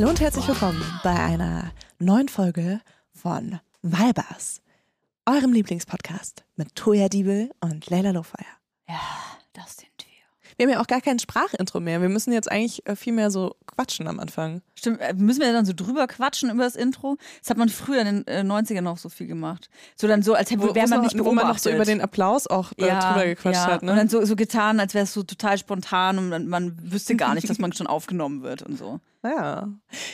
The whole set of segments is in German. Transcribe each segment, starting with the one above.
Hallo und herzlich willkommen bei einer neuen Folge von Weibers, eurem Lieblingspodcast mit Toya Diebel und Leila Lofeyer. Ja, das sind wir. Haben ja auch gar kein Sprachintro mehr. Wir müssen jetzt eigentlich äh, viel mehr so quatschen am Anfang. Stimmt, äh, müssen wir dann so drüber quatschen über das Intro? Das hat man früher in den äh, 90ern noch so viel gemacht. So dann so, als hätte Wo, wäre man wo nicht noch, wo man noch so beobachtet. über den Applaus auch äh, drüber gequatscht ja. hat. Ne? Und dann so, so getan, als wäre es so total spontan und man, man wüsste gar nicht, dass man schon aufgenommen wird und so. Ja,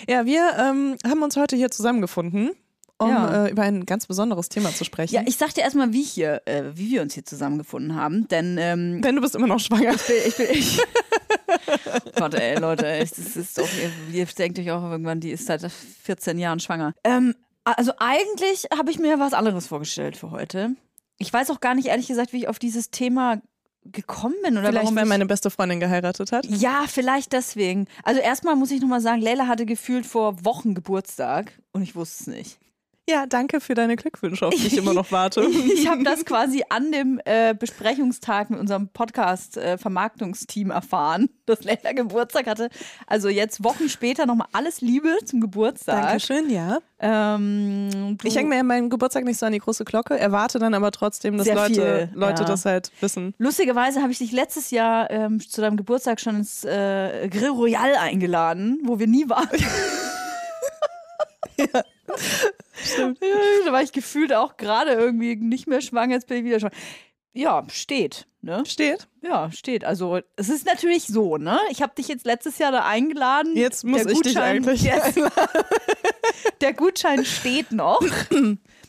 ja wir ähm, haben uns heute hier zusammengefunden, um Ja. äh, über ein ganz besonderes Thema zu sprechen. Ja, ich sag dir erstmal, wie hier, äh, wie wir uns hier zusammengefunden haben, denn ähm, Denn du bist immer noch schwanger. ich bin, ich bin ich. Gott, ey, Leute, ey, das ist doch, ihr, ihr denkt euch auch irgendwann, die ist seit 14 Jahren schwanger. Ähm, also eigentlich habe ich mir was anderes vorgestellt für heute. Ich weiß auch gar nicht, ehrlich gesagt, wie ich auf dieses Thema gekommen bin oder Vielleicht, warum weil ich- meine beste Freundin geheiratet hat. ja, vielleicht deswegen. Also erstmal muss ich nochmal sagen, Leila hatte gefühlt vor Wochen Geburtstag und ich wusste es nicht. Ja, danke für deine Glückwünsche, auf die ich immer noch warte. Ich habe das quasi an dem äh, Besprechungstag mit unserem Podcast-Vermarktungsteam erfahren, dass Leila Geburtstag hatte. Also jetzt Wochen später nochmal alles Liebe zum Geburtstag. Dankeschön, ja. Ähm, Ich hänge mir meinen Geburtstag nicht so an die große Glocke, erwarte dann aber trotzdem, dass Leute, viel, Leute ja. das halt wissen. Lustigerweise habe ich dich letztes Jahr ähm, zu deinem Geburtstag schon ins äh, Grill Royal eingeladen, wo wir nie waren. Stimmt. Da war ich gefühlt auch gerade irgendwie nicht mehr schwanger, jetzt bin ich wieder schwanger. Ja, steht. Ne? Steht. Ja, steht. Also es ist natürlich so, ne? Ich habe dich jetzt letztes Jahr da eingeladen. Jetzt muss Der ich dich Gutschein- eigentlich Yes. Der Gutschein steht noch.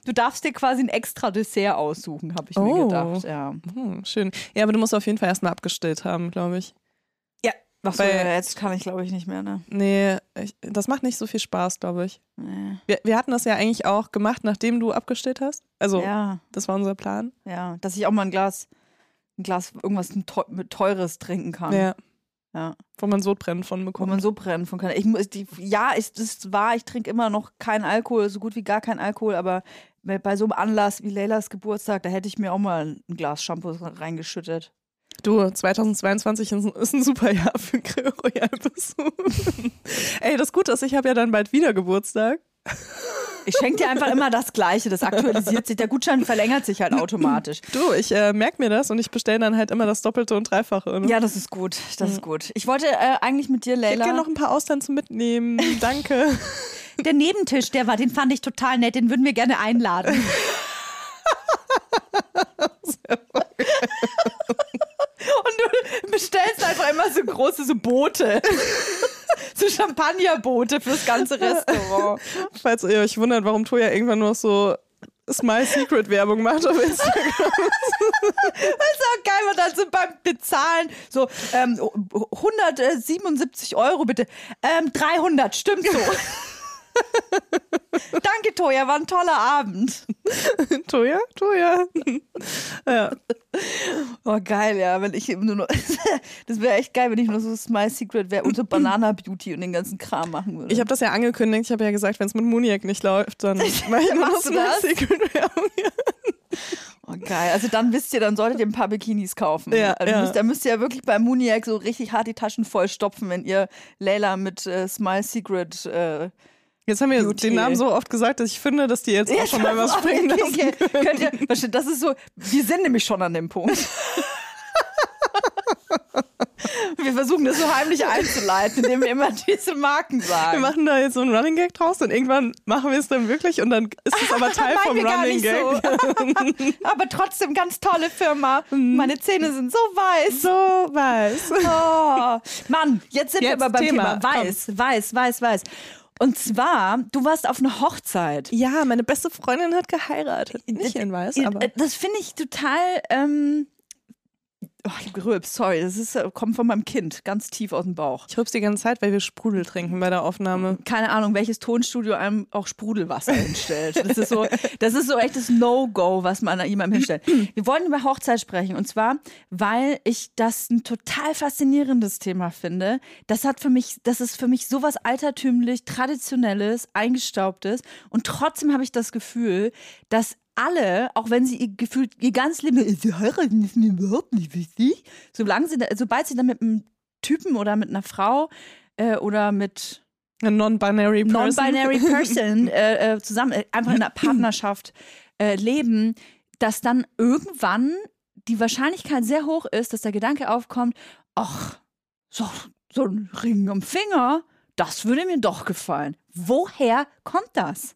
Du darfst dir quasi ein extra Dessert aussuchen, habe ich mir Oh. gedacht. Ja. Hm, schön. Ja, aber du musst auf jeden Fall erstmal abgestillt haben, glaube ich. Was Weil- jetzt kann ich glaube ich nicht mehr, ne? Nee, ich, das macht nicht so viel Spaß, glaube ich. Nee. Wir, wir hatten das ja eigentlich auch gemacht, nachdem du abgestillt hast. Also, Ja, das war unser Plan. ja. Dass ich auch mal ein Glas, ein Glas irgendwas mit Teures trinken kann. Ja. Ja. Wo man Sodbrennen von Wo bekommt. man so brennen von kann. Ich die, ja, ist das wahr, ich trinke immer noch keinen Alkohol, so gut wie gar keinen Alkohol, aber bei bei so einem Anlass wie Leylas Geburtstag, da hätte ich mir auch mal ein Glas Shampoo reingeschüttet. Du, 2022 ist ein- super Jahr für Grill Royal Besuch. Ey, das Gute ist, ich habe ja dann bald wieder Geburtstag. Ich schenke dir einfach immer das Gleiche, das aktualisiert sich. Der Gutschein verlängert sich halt automatisch. Du, ich äh, merke mir das und ich bestelle dann halt immer das Doppelte und Dreifache. Ne? Ja, das ist gut, das ist gut. Ich wollte äh, eigentlich mit dir, ich hätte Leila, gerne noch ein paar Austern zum Mitnehmen. Danke. der Nebentisch, der war, den fand ich total nett, den würden wir gerne einladen. Und du bestellst einfach immer so große so Boote. So Champagnerboote fürs ganze Restaurant. Falls ihr euch wundert, warum Toja irgendwann nur so Smile Secret Werbung macht auf Instagram. Das ist auch geil, weil dann so beim Bezahlen so ähm, 177 Euro bitte. Ähm, 300, stimmt so. Danke, Toja, war ein toller Abend. Toja? Toja. ja. Oh, geil, ja, wenn ich eben nur noch. Das wäre echt geil, wenn ich nur so Smile Secret wäre und so Banana Beauty und den ganzen Kram machen würde. Ich habe das ja angekündigt. Ich habe ja gesagt, wenn es mit Muniac nicht läuft, dann mache ich nur das? Secret Werbung. Oh, geil. Also dann wisst ihr, dann solltet ihr ein paar Bikinis kaufen. Ja, also ja. Müsst, da müsst ihr ja wirklich bei Muniac so richtig hart die Taschen voll stopfen, wenn ihr Leila mit äh, Smile Secret. Äh, Jetzt haben wir Beauty. den Namen so oft gesagt, dass ich finde, dass die jetzt auch schon mal was springen lassen. Könnt ihr, das ist so, wir sind nämlich schon an dem Punkt. Wir versuchen das so heimlich einzuleiten, indem wir immer diese Marken Wir sagen. machen da jetzt so einen Running Gag draus und irgendwann machen wir es dann wirklich und dann ist es aber Teil vom wir Running Gag. so. Aber trotzdem ganz tolle Firma. Meine Zähne sind so weiß. So weiß. Oh, Mann, jetzt sind wir Jetzt aber beim Thema, Thema, weiß, weiß, weiß, weiß. Und zwar, du warst auf einer Hochzeit. Ja, meine beste Freundin hat geheiratet. Nicht in weiß, aber. Das finde ich total. Ähm, gerülpst, sorry. Das ist, äh, kommt von meinem Kind, ganz tief aus dem Bauch. Ich rübs die ganze Zeit, weil wir Sprudel trinken bei der Aufnahme. Keine Ahnung, welches Tonstudio einem auch Sprudelwasser hinstellt. Das ist so, das ist so echtes No-Go, was man jemandem hinstellt. Wir wollen über Hochzeit sprechen und zwar, weil ich das ein total faszinierendes Thema finde. Das hat für mich, das ist für mich sowas altertümlich, traditionelles, eingestaubtes und trotzdem habe ich das Gefühl, dass alle, auch wenn sie ihr gefühlt ihr ganz Leben, sie heiraten ist mir überhaupt nicht wichtig, solange sie, sobald sie dann mit einem Typen oder mit einer Frau äh, oder mit non-binary person. non-binary person äh, äh, zusammen, äh, einfach in einer Partnerschaft äh, leben, dass dann irgendwann die Wahrscheinlichkeit sehr hoch ist, dass der Gedanke aufkommt, ach, so, so ein Ring am Finger, das würde mir doch gefallen. Woher kommt das?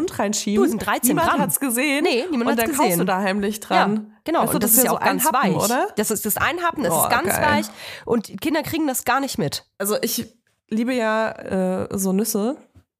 Mund reinschieben. Du, sind 13 niemand Gramm. hat's gesehen. Nee, niemand Und hat's dann kaufst gesehen. du da heimlich dran. Ja, genau. Weißt du, und das, ist ja so auch ganz Happen, weich. oder? Das ist das Einhappen, das Oh, ist ganz geil. weich. Und Kinder kriegen das gar nicht mit. Also ich liebe ja äh, so Nüsse.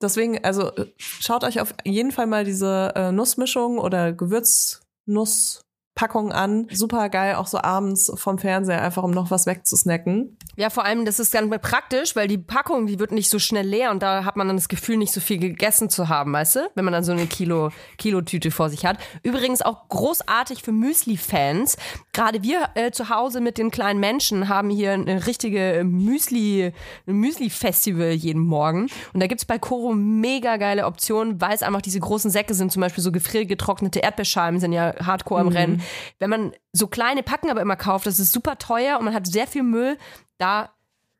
deswegen, also äh, schaut euch auf jeden Fall mal diese äh, Nussmischung oder Gewürznusspackung an. Super geil, auch so abends vom Fernseher, einfach um noch was wegzusnacken. Ja, vor allem, das ist dann praktisch, weil die Packung, die wird nicht so schnell leer und da hat man dann das Gefühl, nicht so viel gegessen zu haben, weißt du? Wenn man dann so eine Kilo, Kilotüte vor sich hat. Übrigens auch großartig für Müsli-Fans. Gerade wir äh, zu Hause mit den kleinen Menschen haben hier eine richtige Müsli, Müsli-Festival jeden Morgen. Und da gibt's bei Coro mega geile Optionen, weil es einfach diese großen Säcke sind, zum Beispiel so gefriergetrocknete Erdbeerscheiben sind ja hardcore im Rennen. Wenn man so kleine Packen aber immer kauft, das ist super teuer und man hat sehr viel Müll. Da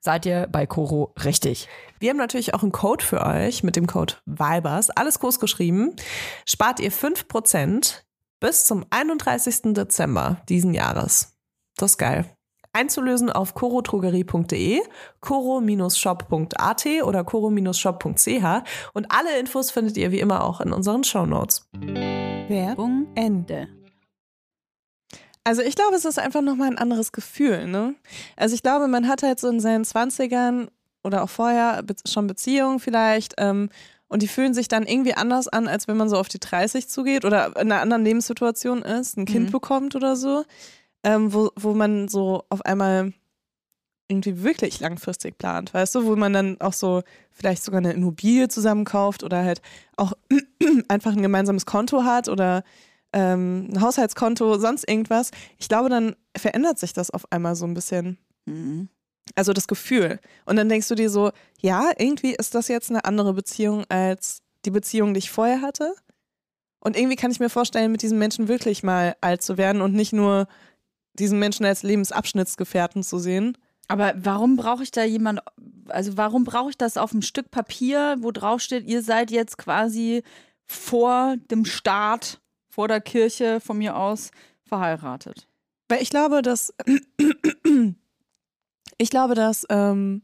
seid ihr bei Coro richtig. Wir haben natürlich auch einen Code für euch mit dem Code VIBERS. Alles groß geschrieben. Spart ihr 5% bis zum 31. Dezember diesen Jahres. Das ist geil. Einzulösen auf corotrogerie.de, coro-shop.at oder coro-shop.ch und alle Infos findet ihr wie immer auch in unseren Shownotes. Werbung Ende. Also ich glaube, es ist einfach nochmal ein anderes Gefühl, ne? Also ich glaube, man hat halt so in seinen 20ern oder auch vorher schon Beziehungen vielleicht ähm, und die fühlen sich dann irgendwie anders an, als wenn man so auf die 30 zugeht oder in einer anderen Lebenssituation ist, ein Kind Mhm. bekommt oder so, ähm, wo, wo man so auf einmal irgendwie wirklich langfristig plant, weißt du, wo man dann auch so vielleicht sogar eine Immobilie zusammen kauft oder halt auch einfach ein gemeinsames Konto hat oder ähm, ein Haushaltskonto, sonst irgendwas. Ich glaube, dann verändert sich das auf einmal so ein bisschen. Mhm. Also das Gefühl. Und dann denkst du dir so, ja, irgendwie ist das jetzt eine andere Beziehung als die Beziehung, die ich vorher hatte. Und irgendwie kann ich mir vorstellen, mit diesem Menschen wirklich mal alt zu werden und nicht nur diesen Menschen als Lebensabschnittsgefährten zu sehen. Aber warum brauche ich da jemand, also warum brauche ich das auf einem Stück Papier, wo drauf steht, ihr seid jetzt quasi vor dem Staat, vor der Kirche von mir aus verheiratet? Weil ich glaube, dass ich glaube, dass, ähm,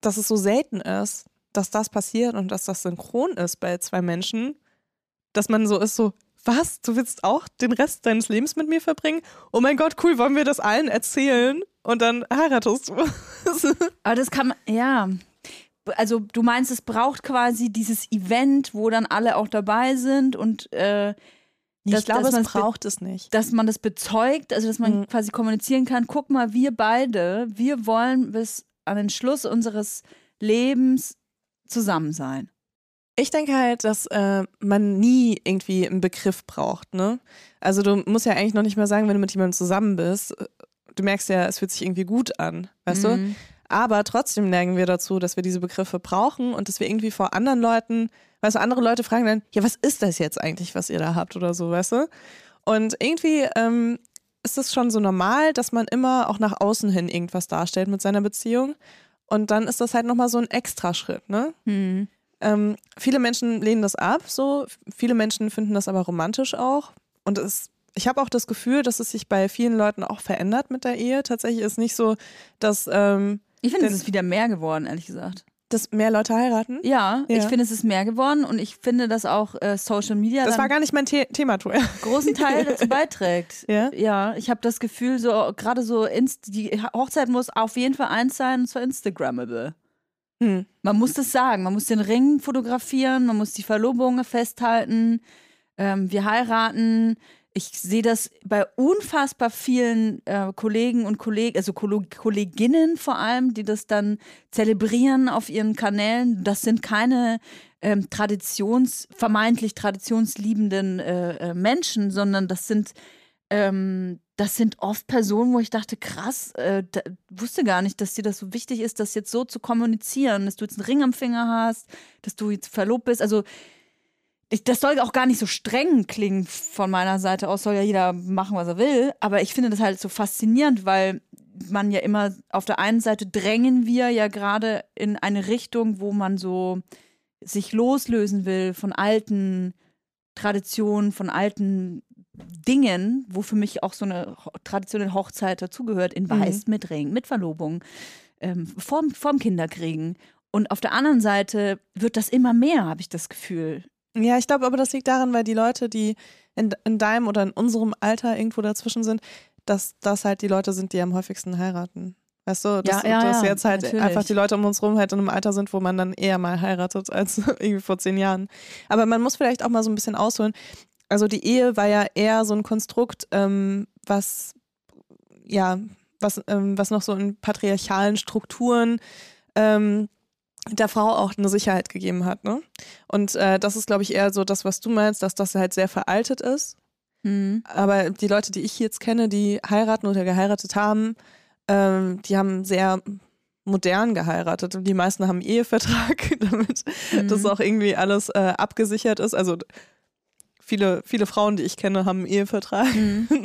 dass es so selten ist, dass das passiert und dass das synchron ist bei zwei Menschen, dass man so ist, so, was? Du willst auch den Rest deines Lebens mit mir verbringen? Oh mein Gott, cool, wollen wir das allen erzählen? Und dann heiratest du. Aber das kann man, ja. Also du meinst, es braucht quasi dieses Event, wo dann alle auch dabei sind und äh, ich glaube, es be- braucht es nicht. dass man das bezeugt, also dass man Mhm. quasi kommunizieren kann, guck mal, wir beide, wir wollen bis an den Schluss unseres Lebens zusammen sein. Ich denke halt, dass äh, man nie irgendwie einen Begriff braucht, ne? Also du musst ja eigentlich noch nicht mal sagen, wenn du mit jemandem zusammen bist, äh, du merkst ja, es fühlt sich irgendwie gut an, weißt du? Aber trotzdem neigen wir dazu, dass wir diese Begriffe brauchen und dass wir irgendwie vor anderen Leuten, weißt du, andere Leute fragen dann, ja, was ist das jetzt eigentlich, was ihr da habt oder so, weißt du? Und irgendwie ähm, ist es schon so normal, dass man immer auch nach außen hin irgendwas darstellt mit seiner Beziehung. Und dann ist das halt nochmal so ein Extraschritt, ne? Mhm. Ähm, viele Menschen lehnen das ab, so. Viele Menschen finden das aber romantisch auch. Und es, ich habe auch das Gefühl, dass es sich bei vielen Leuten auch verändert mit der Ehe. Tatsächlich ist nicht so, dass, ähm, Ich finde, es ist wieder mehr geworden, ehrlich gesagt. dass mehr Leute heiraten. Ja, Ja. ich finde, es ist mehr geworden und ich finde, dass auch äh, Social Media Das war gar nicht mein The Thema, Tour. einen großen Teil dazu beiträgt. Ja? Ja, ich habe das Gefühl, so gerade so Inst die Hochzeit muss auf jeden Fall eins sein, und zwar Instagrammable. Hm. Man muss das sagen, man muss den Ring fotografieren, man muss die Verlobung festhalten, ähm, wir heiraten. Ich sehe das bei unfassbar vielen äh, Kollegen und Kollegen, also Kolleginnen vor allem, die das dann zelebrieren auf ihren Kanälen. Das sind keine ähm, Traditions, vermeintlich traditionsliebenden äh, äh, Menschen, sondern das sind ähm, das sind oft Personen, wo ich dachte, krass, äh, da, wusste gar nicht, dass dir das so wichtig ist, das jetzt so zu kommunizieren, dass du jetzt einen Ring am Finger hast, dass du jetzt verlobt bist. Also ich, das soll auch gar nicht so streng klingen von meiner Seite aus, soll ja jeder machen, was er will. Aber ich finde das halt so faszinierend, weil man ja immer auf der einen Seite drängen wir ja gerade in eine Richtung, wo man so sich loslösen will von alten Traditionen, von alten Dingen, wo für mich auch so eine traditionelle Hochzeit dazugehört, in Weiß, mit Ring, mit Verlobung, ähm, vorm, vorm Kinderkriegen. Und auf der anderen Seite wird das immer mehr, habe ich das Gefühl. Ja, ich glaube aber, das liegt daran, weil die Leute, die in, in deinem oder in unserem Alter irgendwo dazwischen sind, dass das halt die Leute sind, die am häufigsten heiraten. Weißt du, dass, Ja, ja, dass jetzt halt natürlich. einfach die Leute um uns rum halt in einem Alter sind, wo man dann eher mal heiratet als irgendwie vor zehn Jahren. Aber man muss vielleicht auch mal so ein bisschen ausholen. Also die Ehe war ja eher so ein Konstrukt, ähm, was ja, was, ähm, was noch so in patriarchalen Strukturen ähm, der Frau auch eine Sicherheit gegeben hat. Ne? Und äh, das ist, glaube ich, eher so das, was du meinst, dass das halt sehr veraltet ist. Hm. Aber die Leute, die ich jetzt kenne, die heiraten oder geheiratet haben, ähm, die haben sehr modern geheiratet. Und die meisten haben einen Ehevertrag, damit das auch irgendwie alles äh, abgesichert ist. Also viele, viele Frauen, die ich kenne, haben einen Ehevertrag,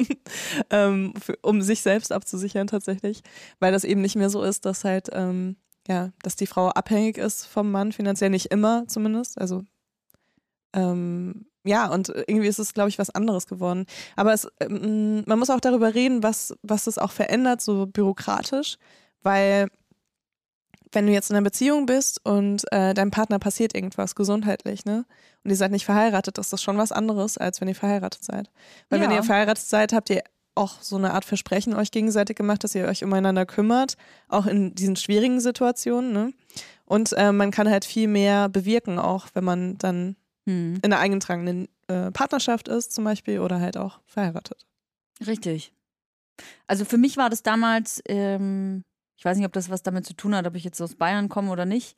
ähm, für, um sich selbst abzusichern tatsächlich. Weil das eben nicht mehr so ist, dass halt, ähm, ja, dass die Frau abhängig ist vom Mann, finanziell nicht immer zumindest. Also ähm, ja, und irgendwie ist es, glaube ich, was anderes geworden. Aber es, ähm, man muss auch darüber reden, was, was es auch verändert, so bürokratisch, weil wenn du jetzt in einer Beziehung bist und äh, deinem Partner passiert irgendwas gesundheitlich, ne? Und ihr seid nicht verheiratet, ist das schon was anderes, als wenn ihr verheiratet seid. Weil wenn Ja. ihr verheiratet seid, habt ihr auch so eine Art Versprechen euch gegenseitig gemacht, dass ihr euch umeinander kümmert, auch in diesen schwierigen Situationen, ne? Und äh, man kann halt viel mehr bewirken, auch wenn man dann Hm. in einer eingetragenen äh, Partnerschaft ist, zum Beispiel, oder halt auch verheiratet. Richtig. Also für mich war das damals, ähm, ich weiß nicht, ob das was damit zu tun hat, ob ich jetzt aus Bayern komme oder nicht,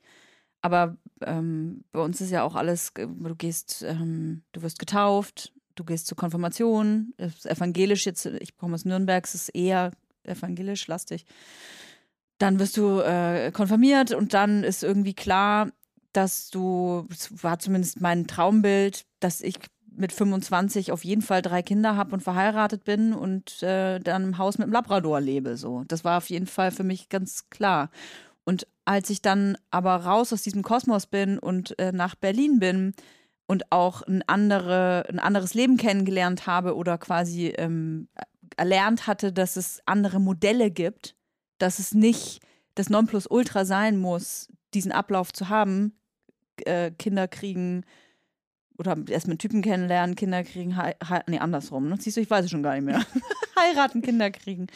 aber ähm, bei uns ist ja auch alles, äh, du gehst, ähm, du wirst getauft, du gehst zur Konfirmation, ist evangelisch jetzt, ich komme aus Nürnberg, es ist eher evangelisch lastig. Dann wirst du äh, konfirmiert und dann ist irgendwie klar, dass du, es war zumindest mein Traumbild, dass ich mit 25 auf jeden Fall drei Kinder habe und verheiratet bin und äh, dann im Haus mit einem Labrador lebe. So, das war auf jeden Fall für mich ganz klar. Und als ich dann aber raus aus diesem Kosmos bin und äh, nach Berlin bin und auch ein, andere, ein anderes Leben kennengelernt habe oder quasi ähm, erlernt hatte, dass es andere Modelle gibt, dass es nicht das Nonplusultra sein muss, diesen Ablauf zu haben, äh, Kinder kriegen oder erst mit Typen kennenlernen, Kinder kriegen, nee, andersrum. Ne? Siehst du, ich weiß es schon gar nicht mehr. Heiraten, Kinder kriegen,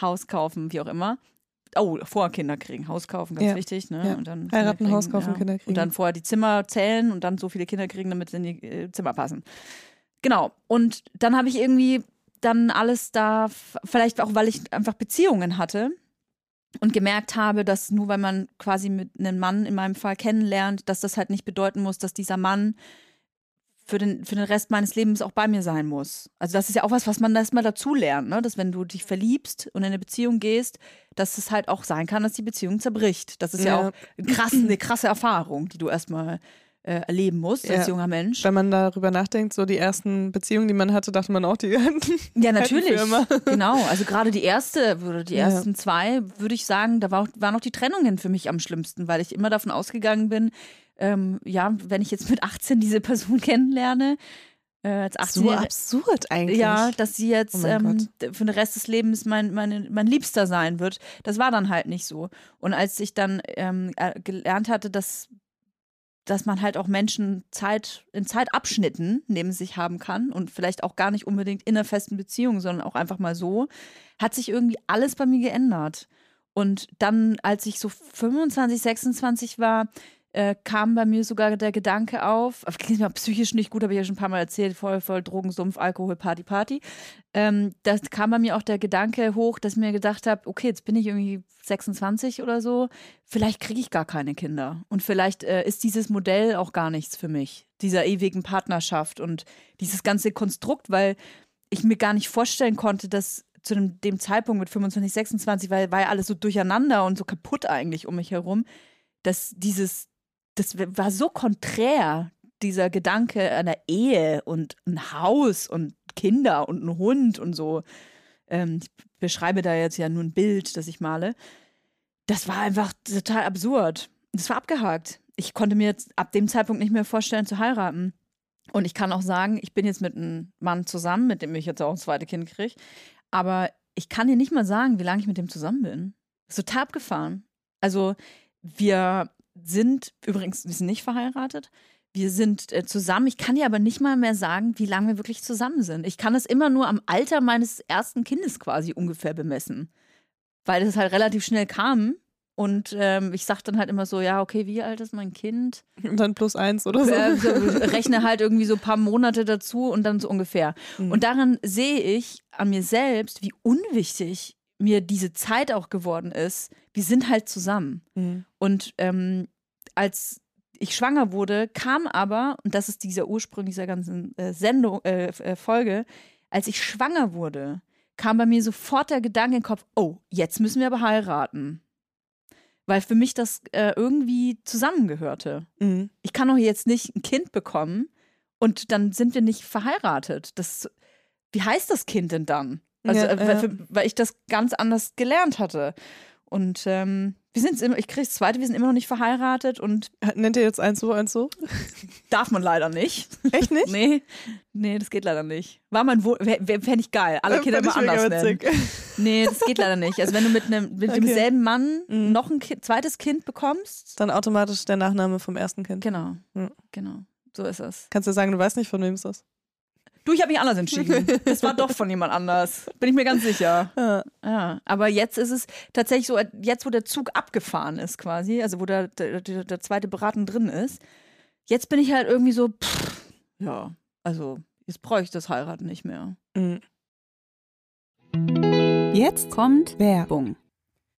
Haus kaufen, wie auch immer. Oh, vorher Kinder kriegen, Haus kaufen, ganz Ja. wichtig. Ne? Ja. Und dann Heiraten, Kinder Haus kaufen, Kinder kriegen. Und dann vorher die Zimmer zählen und dann so viele Kinder kriegen, damit sie in die äh, Zimmer passen. Genau. Und dann habe ich irgendwie dann alles da, vielleicht auch, weil ich einfach Beziehungen hatte und gemerkt habe, dass nur weil man quasi mit einem Mann in meinem Fall kennenlernt, dass das halt nicht bedeuten muss, dass dieser Mann für den, für den Rest meines Lebens auch bei mir sein muss. Also das ist ja auch was, was man erstmal dazu lernt, ne? dass wenn du dich verliebst und in eine Beziehung gehst, dass es halt auch sein kann, dass die Beziehung zerbricht. Das ist ja, Ja. auch ein krass, eine krasse Erfahrung, die du erstmal äh, erleben musst als Ja. junger Mensch. Wenn man darüber nachdenkt, so die ersten Beziehungen, die man hatte, dachte man auch, die Ja, natürlich. Genau. Also gerade die erste oder die Ja. ersten zwei, würde ich sagen, da war, waren auch die Trennungen für mich am schlimmsten, weil ich immer davon ausgegangen bin, ähm, ja, wenn ich jetzt mit 18 diese Person kennenlerne, äh, als 18 so absurd eigentlich. Ja, dass sie jetzt Oh ähm, für den Rest des Lebens mein, mein, mein Liebster sein wird. Das war dann halt nicht so. Und als ich dann ähm, äh, gelernt hatte, dass, dass man halt auch Menschen Zeit in Zeitabschnitten neben sich haben kann und vielleicht auch gar nicht unbedingt in einer festen Beziehung, sondern auch einfach mal so, hat sich irgendwie alles bei mir geändert. Und dann, als ich so 25, 26 war, äh, kam bei mir sogar der Gedanke auf, klingt mir psychisch nicht gut, habe ich ja schon ein paar Mal erzählt, voll, voll Drogensumpf, Alkohol, Party, Party. Ähm, das kam bei mir auch der Gedanke hoch, dass ich mir gedacht habe, okay, jetzt bin ich irgendwie 26 oder so, vielleicht kriege ich gar keine Kinder. Und vielleicht äh, ist dieses Modell auch gar nichts für mich, dieser ewigen Partnerschaft und dieses ganze Konstrukt, weil ich mir gar nicht vorstellen konnte, dass zu dem, dem Zeitpunkt mit 25, 26, weil war ja alles so durcheinander und so kaputt eigentlich um mich herum, dass dieses, das war so konträr, dieser Gedanke einer Ehe und ein Haus und Kinder und ein Hund und so. Ähm, ich beschreibe da jetzt ja nur ein Bild, das ich male. Das war einfach total absurd. Das war abgehakt. Ich konnte mir jetzt ab dem Zeitpunkt nicht mehr vorstellen zu heiraten. Und ich kann auch sagen, ich bin jetzt mit einem Mann zusammen, mit dem ich jetzt auch ein zweites Kind kriege. Aber ich kann dir nicht mal sagen, wie lange ich mit dem zusammen bin. Ist total abgefahren. Also, wir sind übrigens, wir sind nicht verheiratet. Wir sind äh, zusammen. Ich kann dir aber nicht mal mehr sagen, wie lange wir wirklich zusammen sind. Ich kann es immer nur am Alter meines ersten Kindes quasi ungefähr bemessen. Weil es halt relativ schnell kam. Und ähm, ich sag dann halt immer so, ja, okay, wie alt ist mein Kind? Und dann plus eins oder so. äh, so, rechne halt irgendwie so ein paar Monate dazu und dann so ungefähr. Mhm. Und daran sehe ich an mir selbst, wie unwichtig mir diese Zeit auch geworden ist. Wir sind halt zusammen. Mhm. Und ähm, als ich schwanger wurde, kam aber, und das ist dieser Ursprung dieser ganzen äh, Sendung, äh, äh, Folge, als ich schwanger wurde, kam bei mir sofort der Gedanke in den Kopf, oh, jetzt müssen wir aber heiraten. Weil für mich das äh, irgendwie zusammengehörte Mhm. ich kann doch jetzt nicht ein Kind bekommen und dann sind wir nicht verheiratet. Das, wie heißt das Kind denn dann? Also, Ja, äh, weil, ja. für, weil ich das ganz anders gelernt hatte. Und ähm, wir sind immer, ich kriege das zweite, wir sind immer noch nicht verheiratet und Nennt ihr jetzt eins so, eins so? darf man leider nicht. Echt nicht? Nee, nee, das geht leider nicht. War mein Wohl, fände ich geil. Alle Kinder immer anders nennen. Nee, das geht leider nicht. Also wenn du mit einem mit Okay. demselben Mann Mhm. noch ein Ki- zweites Kind bekommst, Dann automatisch der Nachname vom ersten Kind. genau, Ja. genau, so ist es. Kannst du sagen, du weißt nicht, von wem es ist? Du, ich habe mich anders entschieden. Das war doch von jemand anders. Bin ich mir ganz sicher. Ja. Ja, aber jetzt ist es tatsächlich so, jetzt wo der Zug abgefahren ist quasi, also wo der, der, der, zweite Beraten drin ist, jetzt bin ich halt irgendwie so, pff, ja, also jetzt brauche ich das Heiraten nicht mehr. Mhm. Jetzt kommt Wer? Werbung.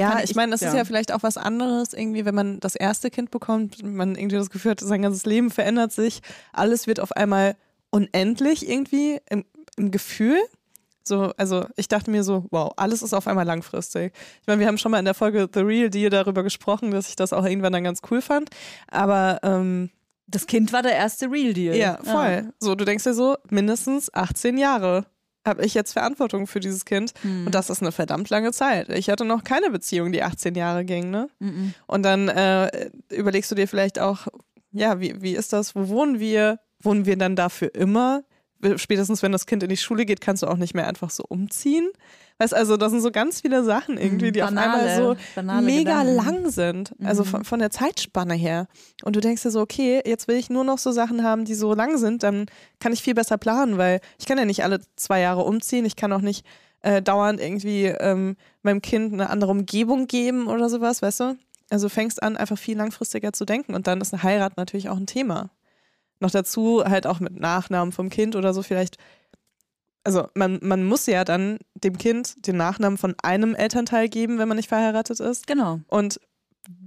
Ja, ich, ich meine, das ja. ist ja vielleicht auch was anderes, irgendwie, wenn man das erste Kind bekommt, man irgendwie das Gefühl hat, sein ganzes Leben verändert sich, alles wird auf einmal unendlich irgendwie im, im Gefühl. So, also ich dachte mir so, wow, alles ist auf einmal langfristig. Ich meine, wir haben schon mal in der Folge The Real Deal darüber gesprochen, dass ich das auch irgendwann dann ganz cool fand. Aber ähm, das Kind war der erste Real Deal. Ja, voll. Ja. So, du denkst dir so, mindestens 18 Jahre habe ich jetzt Verantwortung für dieses Kind. Mhm. Und das ist eine verdammt lange Zeit. Ich hatte noch keine Beziehung, die 18 Jahre ging. Ne? Mhm. Und dann äh, überlegst du dir vielleicht auch, ja, wie, wie ist das? Wo wohnen wir? Wohnen wir dann dafür immer? Spätestens, wenn das Kind in die Schule geht, kannst du auch nicht mehr einfach so umziehen. Weißt also, das sind so ganz viele Sachen irgendwie, die banale, auf einmal so mega Gedanken. lang sind. Also von, mhm. von, der Zeitspanne her. Und du denkst dir so, okay, jetzt will ich nur noch so Sachen haben, die so lang sind, dann kann ich viel besser planen, weil ich kann ja nicht alle zwei Jahre umziehen. Ich kann auch nicht äh, dauernd irgendwie ähm, meinem Kind eine andere Umgebung geben oder sowas, weißt du? Also fängst an, einfach viel langfristiger zu denken. Und dann ist eine Heirat natürlich auch ein Thema. Noch dazu halt auch mit Nachnamen vom Kind oder so vielleicht also man, man muss ja dann dem Kind den Nachnamen von einem Elternteil geben, wenn man nicht verheiratet ist. Genau. Und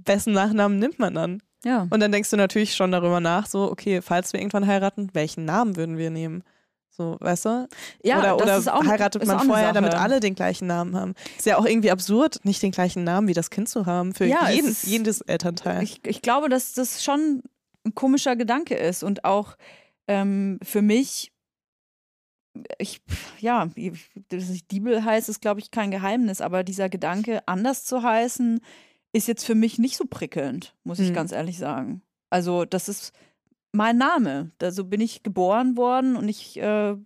wessen Nachnamen nimmt man dann? Ja. Und dann denkst du natürlich schon darüber nach, so, okay, falls wir irgendwann heiraten, welchen Namen würden wir nehmen? So, weißt du? Ja, oder oder ist auch, heiratet man vorher, damit alle den gleichen Namen haben? Ist ja auch irgendwie absurd, nicht den gleichen Namen wie das Kind zu haben für ja, jeden, ist, jedes Elternteil. Ich, ich glaube, dass das schon ein komischer Gedanke ist und auch ähm, für mich ich, ja, dass ich Diebel heißt, ist, glaube ich, kein Geheimnis, aber dieser Gedanke, anders zu heißen, ist jetzt für mich nicht so prickelnd, muss ich mhm. ganz ehrlich sagen. Also, das ist mein Name. Da so bin ich geboren worden und ich, äh,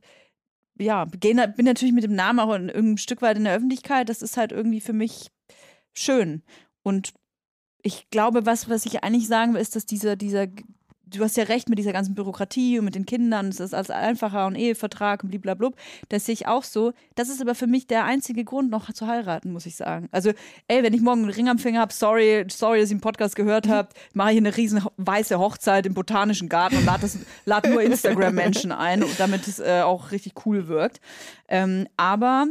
ja, bin natürlich mit dem Namen auch ein, ein Stück weit in der Öffentlichkeit. Das ist halt irgendwie für mich schön. Und ich glaube, was, was ich eigentlich sagen will, ist, dass dieser, dieser du hast ja recht mit dieser ganzen Bürokratie und mit den Kindern, es ist alles einfacher und Ehevertrag und blablabla. Das sehe ich auch so. Das ist aber für mich der einzige Grund, noch zu heiraten, muss ich sagen. Also, ey, wenn ich morgen einen Ring am Finger habe, sorry, sorry, dass ihr den Podcast gehört mhm. habt, mache ich eine riesen weiße Hochzeit im Botanischen Garten und lade, lade nur Instagram-Menschen ein, damit es äh, auch richtig cool wirkt. Ähm, aber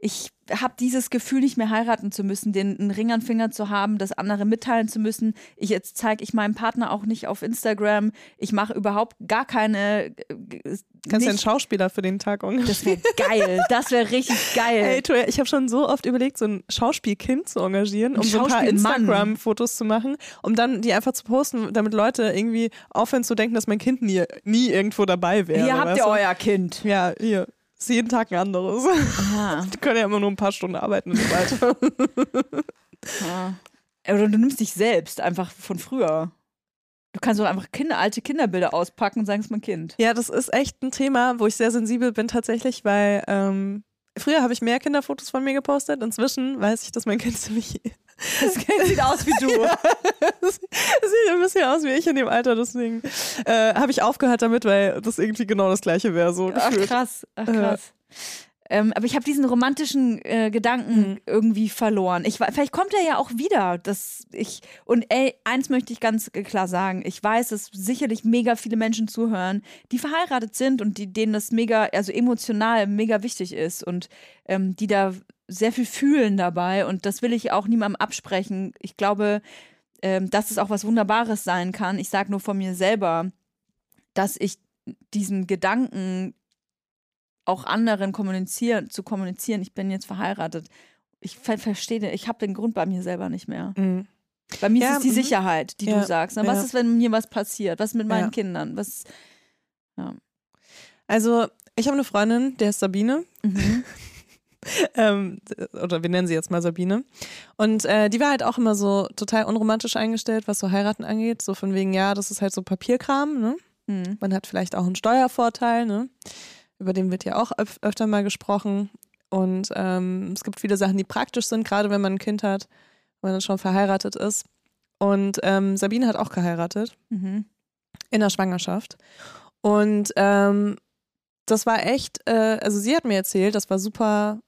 ich habe dieses Gefühl, nicht mehr heiraten zu müssen, den einen Ring an Finger zu haben, das andere mitteilen zu müssen. Ich jetzt zeige ich meinem Partner auch nicht auf Instagram. Ich mache überhaupt gar keine. Äh, Kannst du einen Schauspieler für den Tag engagieren? Das wäre geil. Das wäre richtig geil. Ey, ich habe schon so oft überlegt, so ein Schauspielkind zu engagieren, um so ein paar Instagram-Fotos zu machen, um dann die einfach zu posten, damit Leute irgendwie aufhören zu denken, dass mein Kind nie, nie irgendwo dabei wäre. Hier habt ihr euer Kind. Ja, hier ist jeden Tag ein anderes. Aha. Die können ja immer nur ein paar Stunden arbeiten und so weiter. ja. Oder du nimmst dich selbst einfach von früher. Du kannst doch einfach Kinder, alte Kinderbilder auspacken und sagen, es ist mein Kind. Ja, das ist echt ein Thema, wo ich sehr sensibel bin tatsächlich, weil ähm, früher habe ich mehr Kinderfotos von mir gepostet. Inzwischen weiß ich, dass mein Kind ziemlich das Kind sieht aus wie du. Ja, ein bisschen aus wie ich in dem Alter, deswegen äh, habe ich aufgehört damit, weil das irgendwie genau das gleiche wäre. So Ach krass, ach krass. Äh, ähm, aber ich habe diesen romantischen äh, Gedanken mhm. irgendwie verloren. Ich, vielleicht kommt er ja auch wieder. Dass ich, und ey, eins möchte ich ganz klar sagen. Ich weiß, dass sicherlich mega viele Menschen zuhören, die verheiratet sind und die, denen das mega, also emotional mega wichtig ist und ähm, die da sehr viel fühlen dabei und das will ich auch niemandem absprechen. Ich glaube, ähm, dass es auch was Wunderbares sein kann. Ich sage nur von mir selber, dass ich diesen Gedanken auch anderen kommunizieren, zu kommunizieren, ich bin jetzt verheiratet. Ich ver verstehe, ich habe den Grund bei mir selber nicht mehr. Mhm. Bei mir ja, ist es die mhm. Sicherheit, die ja, du sagst. Na, was ja. ist, wenn mir was passiert? Was ist mit meinen Kindern? Was. Also, ich habe eine Freundin, der ist Sabine. Mhm. ähm, oder wir nennen sie jetzt mal Sabine. Und äh, die war halt auch immer so total unromantisch eingestellt, was so heiraten angeht. So von wegen, ja, das ist halt so Papierkram, ne? Mhm. Man hat vielleicht auch einen Steuervorteil, ne? Über den wird ja auch öf öfter mal gesprochen. Und ähm, es gibt viele Sachen, die praktisch sind, gerade wenn man ein Kind hat, wenn man schon verheiratet ist. Und ähm, Sabine hat auch geheiratet. Mhm. In der Schwangerschaft. Und ähm, das war echt, äh, also sie hat mir erzählt, das war super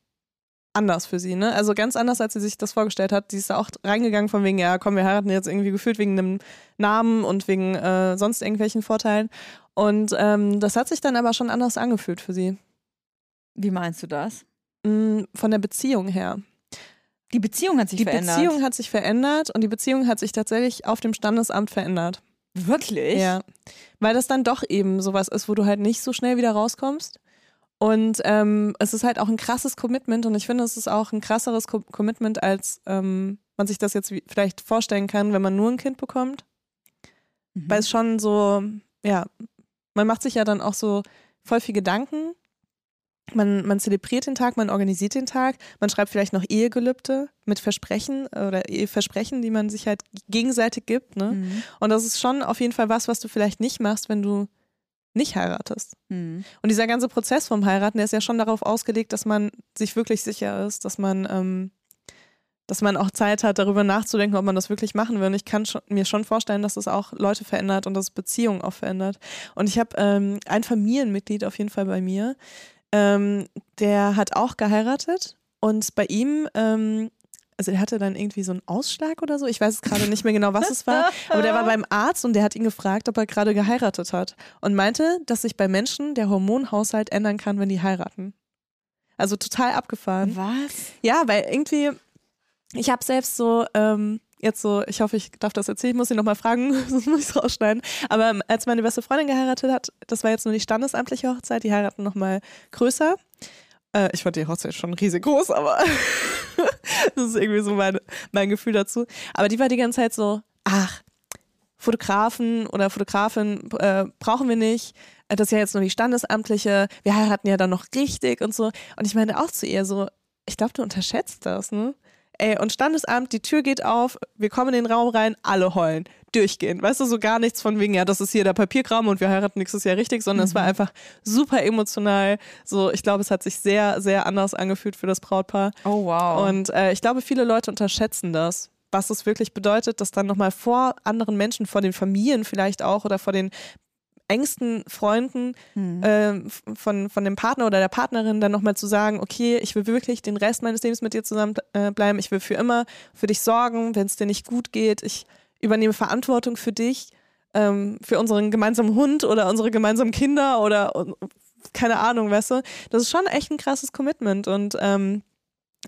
anders für sie, ne? Also ganz anders, als sie sich das vorgestellt hat. Sie ist da auch reingegangen von wegen, ja, komm, wir heiraten jetzt irgendwie gefühlt wegen einem Namen und wegen äh, sonst irgendwelchen Vorteilen. Und ähm, das hat sich dann aber schon anders angefühlt für sie. Wie meinst du das? Mm, von der Beziehung her. Die Beziehung hat sich die verändert. Die Beziehung hat sich verändert und die Beziehung hat sich tatsächlich auf dem Standesamt verändert. Wirklich? Ja. Weil das dann doch eben sowas ist, wo du halt nicht so schnell wieder rauskommst. Und ähm, es ist halt auch ein krasses Commitment und ich finde, es ist auch ein krasseres Co Commitment, als ähm, man sich das jetzt vielleicht vorstellen kann, wenn man nur ein Kind bekommt. Mhm. Weil es schon so, ja, man macht sich ja dann auch so voll viel Gedanken. Man, man zelebriert den Tag, man organisiert den Tag, man schreibt vielleicht noch Ehegelübde mit Versprechen oder Versprechen, die man sich halt gegenseitig gibt. Ne? Mhm. Und das ist schon auf jeden Fall was, was du vielleicht nicht machst, wenn du nicht heiratest. Mhm. Und dieser ganze Prozess vom Heiraten, der ist ja schon darauf ausgelegt, dass man sich wirklich sicher ist, dass man, ähm, dass man auch Zeit hat, darüber nachzudenken, ob man das wirklich machen will. Und ich kann schon, mir schon vorstellen, dass es auch Leute verändert und dass Beziehungen auch verändert. Und ich habe ähm, ein Familienmitglied auf jeden Fall bei mir, ähm, der hat auch geheiratet und bei ihm ähm, also er hatte dann irgendwie so einen Ausschlag oder so. Ich weiß es gerade nicht mehr genau, was es war. Aber der war beim Arzt und der hat ihn gefragt, ob er gerade geheiratet hat. Und meinte, dass sich bei Menschen der Hormonhaushalt ändern kann, wenn die heiraten. Also total abgefahren. Was? Ja, weil irgendwie, ich habe selbst so, ähm, jetzt so, ich hoffe, ich darf das erzählen, ich muss ihn nochmal fragen, sonst muss ich es rausschneiden. Aber ähm, als meine beste Freundin geheiratet hat, das war jetzt nur die standesamtliche Hochzeit, die heiraten nochmal größer. Äh, ich fand die Hochzeit schon riesig groß, aber das ist irgendwie so mein, mein Gefühl dazu. Aber die war die ganze Zeit so, ach, Fotografen oder Fotografin äh, brauchen wir nicht. Äh, das ist ja jetzt nur die standesamtliche. Wir heiraten ja dann noch richtig und so. Und ich meine auch zu ihr so, ich glaube, du unterschätzt das, ne? Ey, und Standesamt, die Tür geht auf, wir kommen in den Raum rein, alle heulen. Durchgehen. Weißt du, so gar nichts von wegen, ja, das ist hier der Papierkram und wir heiraten nächstes Jahr richtig, sondern mhm. es war mhm. einfach super emotional. So, ich glaube, es hat sich sehr, sehr anders angefühlt für das Brautpaar. Oh, wow. Und äh, ich glaube, viele Leute unterschätzen das was es wirklich bedeutet, das dann nochmal vor anderen Menschen, vor den Familien vielleicht auch oder vor den engsten Freunden mhm. äh, von, von dem Partner oder der Partnerin dann nochmal zu sagen, okay, ich will wirklich den Rest meines Lebens mit dir zusammen äh, bleiben, ich will für immer für dich sorgen, wenn es dir nicht gut geht, ich übernehme Verantwortung für dich, ähm, für unseren gemeinsamen Hund oder unsere gemeinsamen Kinder oder keine Ahnung, weißt du, das ist schon echt ein krasses Commitment und ähm,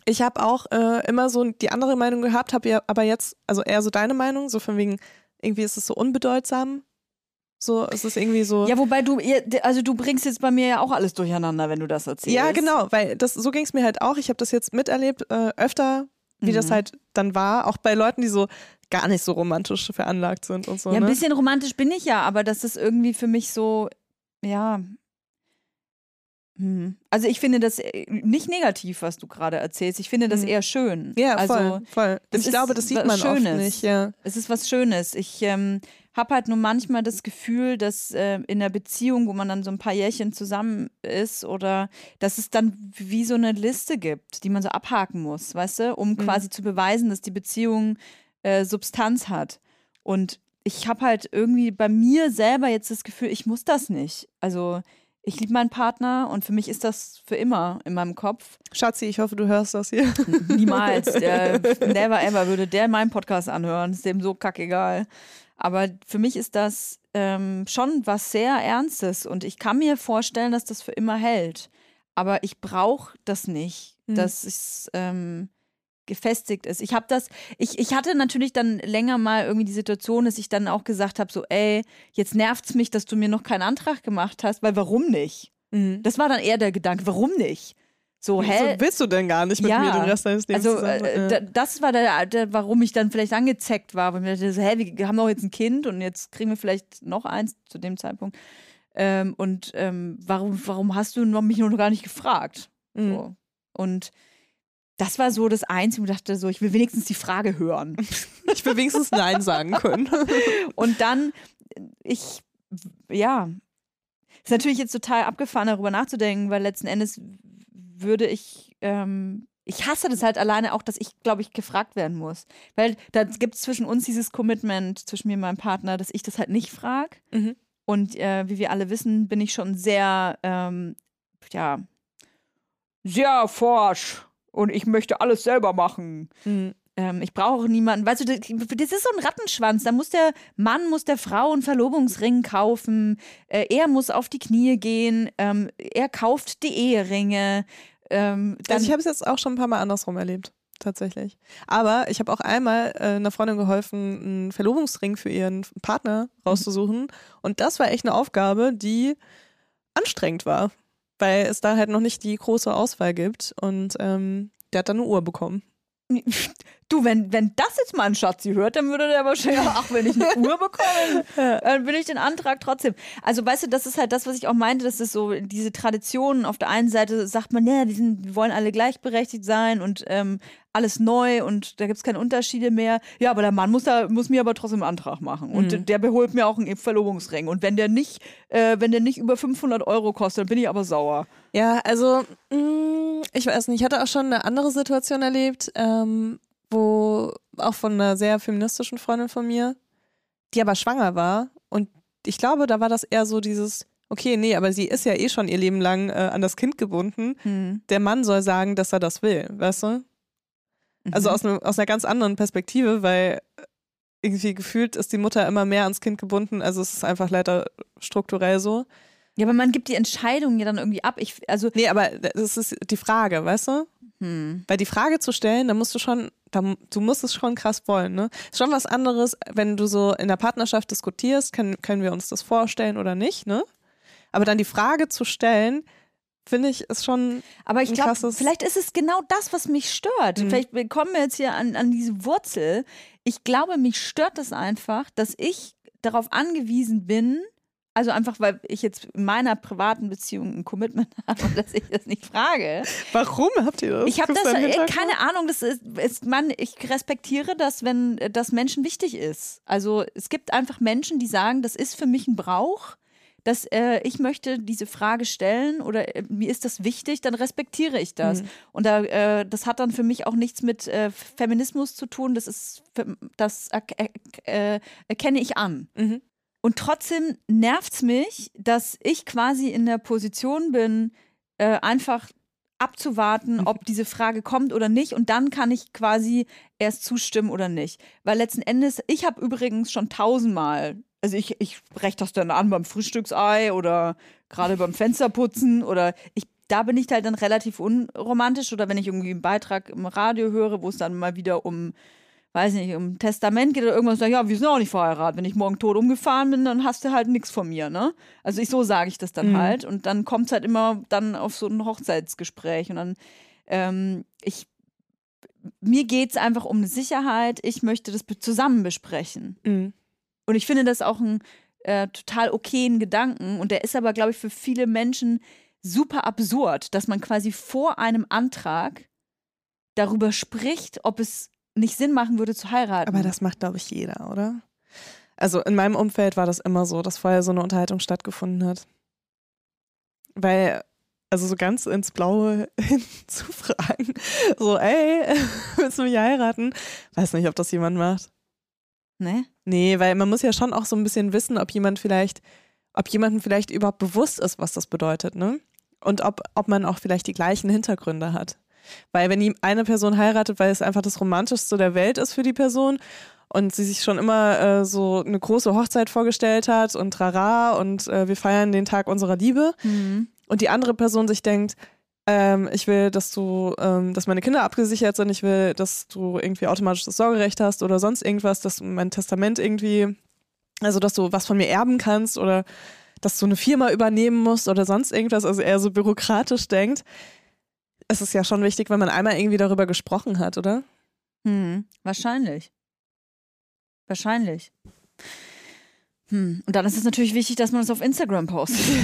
ich habe auch äh, immer so die andere Meinung gehabt, habe ja aber jetzt, also eher so deine Meinung, so von wegen, irgendwie ist es so unbedeutsam. So, es ist irgendwie so. Ja, wobei du, also du bringst jetzt bei mir ja auch alles durcheinander, wenn du das erzählst. Ja, genau, weil das so ging es mir halt auch. Ich habe das jetzt miterlebt, äh, öfter, wie mhm. das halt dann war, auch bei Leuten, die so gar nicht so romantisch veranlagt sind und so. Ja, ein ne? bisschen romantisch bin ich ja, aber das ist irgendwie für mich so, ja, hm. Also ich finde das äh, nicht negativ, was du gerade erzählst. Ich finde das hm. eher schön. Ja, also, voll, voll. Ich glaube, das sieht man Schönes. oft nicht. Ja. Es ist was Schönes. Ich ähm, habe halt nur manchmal das Gefühl, dass äh, in der Beziehung, wo man dann so ein paar Jährchen zusammen ist oder dass es dann wie so eine Liste gibt, die man so abhaken muss, weißt du, um mhm. quasi zu beweisen, dass die Beziehung äh, Substanz hat. Und ich habe halt irgendwie bei mir selber jetzt das Gefühl, ich muss das nicht. Also ich liebe meinen Partner und für mich ist das für immer in meinem Kopf. Schatzi, ich hoffe, du hörst das hier. Niemals. Der, never ever würde der meinen Podcast anhören. Ist dem so kackegal. Aber für mich ist das ähm, schon was sehr Ernstes und ich kann mir vorstellen, dass das für immer hält. Aber ich brauche das nicht. Mhm. Das ist. Ähm, gefestigt ist. Ich habe das, ich, ich hatte natürlich dann länger mal irgendwie die Situation, dass ich dann auch gesagt habe, so, ey, jetzt nervt's mich, dass du mir noch keinen Antrag gemacht hast, weil warum nicht? Mhm. Das war dann eher der Gedanke, warum nicht? So, hä? So willst du denn gar nicht mit ja, mir den Rest deines Lebens also, äh, ja. das war der, der, warum ich dann vielleicht angezeckt war. Weil mir dachte, so, hä, wir haben doch jetzt ein Kind und jetzt kriegen wir vielleicht noch eins zu dem Zeitpunkt. Ähm, und ähm, warum, warum hast du mich noch gar nicht gefragt? Mhm. So. Und das war so das Einzige, wo ich dachte so, ich will wenigstens die Frage hören. Ich will wenigstens Nein sagen können. Und dann, ich, ja, ist natürlich jetzt total abgefahren, darüber nachzudenken, weil letzten Endes würde ich, ähm, ich hasse das halt alleine auch, dass ich, glaube ich, gefragt werden muss. Weil da gibt es zwischen uns dieses Commitment, zwischen mir und meinem Partner, dass ich das halt nicht frage. Mhm. Und äh, wie wir alle wissen, bin ich schon sehr, ähm, ja, sehr forsch und ich möchte alles selber machen. Mhm. Ähm, ich brauche niemanden. Weißt du, das, das, ist so ein Rattenschwanz. Da muss der Mann muss der Frau einen Verlobungsring kaufen. Äh, er muss auf die Knie gehen. Ähm, er kauft die Eheringe. Ähm, also ich habe es jetzt auch schon ein paar Mal andersrum erlebt tatsächlich. Aber ich habe auch einmal äh, einer Freundin geholfen, einen Verlobungsring für ihren Partner rauszusuchen. Mhm. Und das war echt eine Aufgabe, die anstrengend war weil es da halt noch nicht die große Auswahl gibt und ähm, der hat dann eine Uhr bekommen. Du, wenn, wenn das jetzt mal ein Schatzi hört, dann würde der wahrscheinlich, ach, wenn ich eine Uhr bekomme, dann will ich den Antrag trotzdem. Also, weißt du, das ist halt das, was ich auch meinte, das ist so diese Tradition. Auf der einen Seite sagt man, ja, die, sind, die wollen alle gleichberechtigt sein und ähm, alles neu und da gibt es keine Unterschiede mehr. Ja, aber der Mann muss da muss mir aber trotzdem einen Antrag machen und mhm. der beholt mir auch einen Verlobungsring und wenn der nicht äh, wenn der nicht über 500 Euro kostet, dann bin ich aber sauer. Ja, also mh, mm, ich weiß nicht, ich hatte auch schon eine andere Situation erlebt, ähm, wo auch von einer sehr feministischen Freundin von mir, die aber schwanger war und ich glaube, da war das eher so dieses Okay, nee, aber sie ist ja eh schon ihr Leben lang äh, an das Kind gebunden. Mhm. Der Mann soll sagen, dass er das will, weißt du? Also mhm. aus, ne, aus einer ganz anderen Perspektive, weil irgendwie gefühlt ist die Mutter immer mehr ans Kind gebunden. Also es ist einfach leider strukturell so. Ja, aber man gibt die Entscheidung ja dann irgendwie ab. Ich, also nee, aber das ist die Frage, weißt du? Hm. Weil die Frage zu stellen, da musst du schon, da, du musst es schon krass wollen, ne? Ist schon was anderes, wenn du so in der Partnerschaft diskutierst, können, können wir uns das vorstellen oder nicht, ne? Aber dann die Frage zu stellen, finde ich, ist schon. Aber ich glaube, vielleicht ist es genau das, was mich stört. Mhm. Vielleicht kommen wir jetzt hier an, an diese Wurzel. Ich glaube, mich stört das einfach, dass ich darauf angewiesen bin, also einfach, weil ich jetzt in meiner privaten Beziehung ein Commitment habe, dass ich das nicht frage. Warum habt ihr das? Ich habe das, äh, keine Ahnung, das ist, ist man, ich respektiere das, wenn das Menschen wichtig ist. Also es gibt einfach Menschen, die sagen, das ist für mich ein Brauch dass äh, ich möchte diese Frage stellen oder äh, mir ist das wichtig, dann respektiere ich das. Mhm. Und da, äh, das hat dann für mich auch nichts mit äh, Feminismus zu tun. Das ist, das äh, erkenne ich an. Mhm. Und trotzdem nervt es mich, dass ich quasi in der Position bin, äh, einfach abzuwarten, ob diese Frage kommt oder nicht. Und dann kann ich quasi erst zustimmen oder nicht. Weil letzten Endes, ich habe übrigens schon tausendmal also ich, ich breche das dann an beim Frühstücksei oder gerade beim Fensterputzen oder ich da bin ich halt dann relativ unromantisch oder wenn ich irgendwie einen Beitrag im Radio höre, wo es dann mal wieder um, weiß nicht, um Testament geht oder irgendwas, sag ich, ja, wir sind auch nicht verheiratet. Wenn ich morgen tot umgefahren bin, dann hast du halt nichts von mir, ne? Also ich so sage ich das dann Mhm. halt und dann kommt es halt immer dann auf so ein Hochzeitsgespräch und dann ähm, ich mir geht es einfach um eine Sicherheit. Ich möchte das zusammen besprechen. Mhm. Und ich finde das auch einen äh, total okayen Gedanken. Und der ist aber, glaube ich, für viele Menschen super absurd, dass man quasi vor einem Antrag darüber spricht, ob es nicht Sinn machen würde zu heiraten. Aber das macht, glaube ich, jeder, oder? Also in meinem Umfeld war das immer so, dass vorher so eine Unterhaltung stattgefunden hat. Weil, also so ganz ins Blaue hinzufragen, so, ey, willst du mich heiraten? Weiß nicht, ob das jemand macht. ne? Nee, weil man muss ja schon auch so ein bisschen wissen, ob jemand vielleicht, ob jemandem vielleicht überhaupt bewusst ist, was das bedeutet, ne? Und ob, ob man auch vielleicht die gleichen Hintergründe hat. Weil wenn die eine Person heiratet, weil es einfach das Romantischste der Welt ist für die Person und sie sich schon immer äh, so eine große Hochzeit vorgestellt hat und trara und äh, wir feiern den Tag unserer Liebe Mhm. und die andere Person sich denkt, ähm, ich will, dass du, ähm, dass meine Kinder abgesichert sind, ich will, dass du irgendwie automatisch das Sorgerecht hast oder sonst irgendwas, dass mein Testament irgendwie, also dass du was von mir erben kannst oder dass du eine Firma übernehmen musst oder sonst irgendwas, also eher so bürokratisch denkt. Es ist ja schon wichtig, wenn man einmal irgendwie darüber gesprochen hat, oder? Hm, wahrscheinlich. Wahrscheinlich. Hm. Und dann ist es natürlich wichtig, dass man es auf Instagram postet.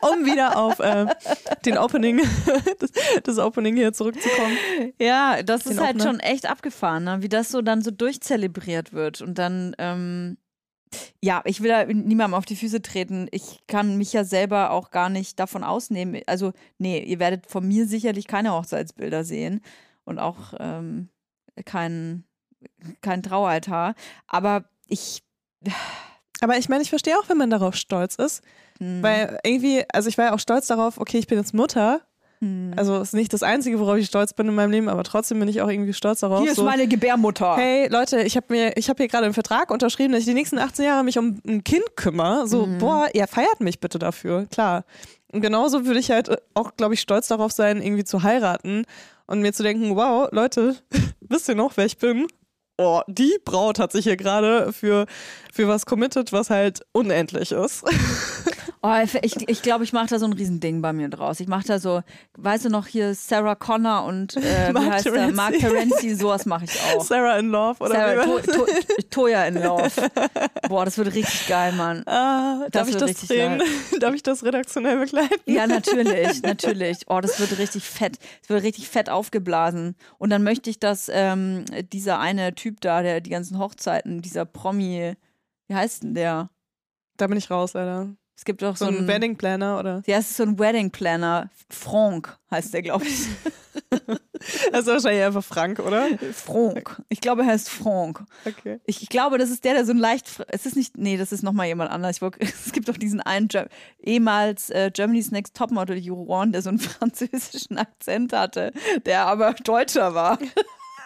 Um wieder auf äh, den Opening, das, das Opening hier zurückzukommen. Ja, das Den ist halt Opener. schon echt abgefahren, ne? wie das so dann so durchzelebriert wird. Und dann, ähm, ja, ich will da niemandem auf die Füße treten. Ich kann mich ja selber auch gar nicht davon ausnehmen. Also, nee, ihr werdet von mir sicherlich keine Hochzeitsbilder sehen und auch ähm, kein, kein Traualtar. Aber ich. Aber ich meine, ich verstehe auch, wenn man darauf stolz ist, hm, weil irgendwie, also ich war ja auch stolz darauf, okay, ich bin jetzt Mutter. Hm. Also ist nicht das Einzige, worauf ich stolz bin in meinem Leben, aber trotzdem bin ich auch irgendwie stolz darauf. Hier ist so, meine Gebärmutter. hey Leute, ich habe mir, ich habe hier gerade einen Vertrag unterschrieben, dass ich die nächsten 18 Jahre mich um ein Kind kümmere. So, Mhm. boah, ihr feiert mich bitte dafür, klar. Und genauso würde ich halt auch, glaube ich, stolz darauf sein, irgendwie zu heiraten und mir zu denken, wow, Leute, wisst ihr noch, wer ich bin? Oh, die Braut hat sich hier gerade für, für was committed, was halt unendlich ist. Oh, ich ich, glaube, ich mache da so ein Riesending bei mir draus. Ich mache da so, weißt du noch, hier Sarah Connor und äh, wie Mark heißt der? Terenzi. Mark Terenzi, sowas mache ich auch. Sarah in Love oder Sarah, wie to, to, Toya in Love. Boah, das wird richtig geil, Mann. Ah, darf ich das drehen? Darf ich das redaktionell begleiten? Ja, natürlich, natürlich. Oh, das wird richtig fett. Es wird richtig fett aufgeblasen. Und dann möchte ich, dass ähm, dieser eine Typ da, der die ganzen Hochzeiten, dieser Promi, wie heißt denn der? Da bin ich raus, leider. Es gibt doch So so, ein Wedding Planner oder? Ja, es ist so ein Wedding Planner. Franck heißt der, glaube ich. Das ist wahrscheinlich einfach Frank, oder? Franck. Ich glaube, er heißt Franck. Okay. Ich, ich glaube, das ist der, der so ein leicht. Es ist nicht. Nee, das ist nochmal jemand anders. Wollt, es gibt doch diesen einen Ge- ehemals äh, Germany's Next Topmodel Juron, der so einen französischen Akzent hatte, der aber Deutscher war.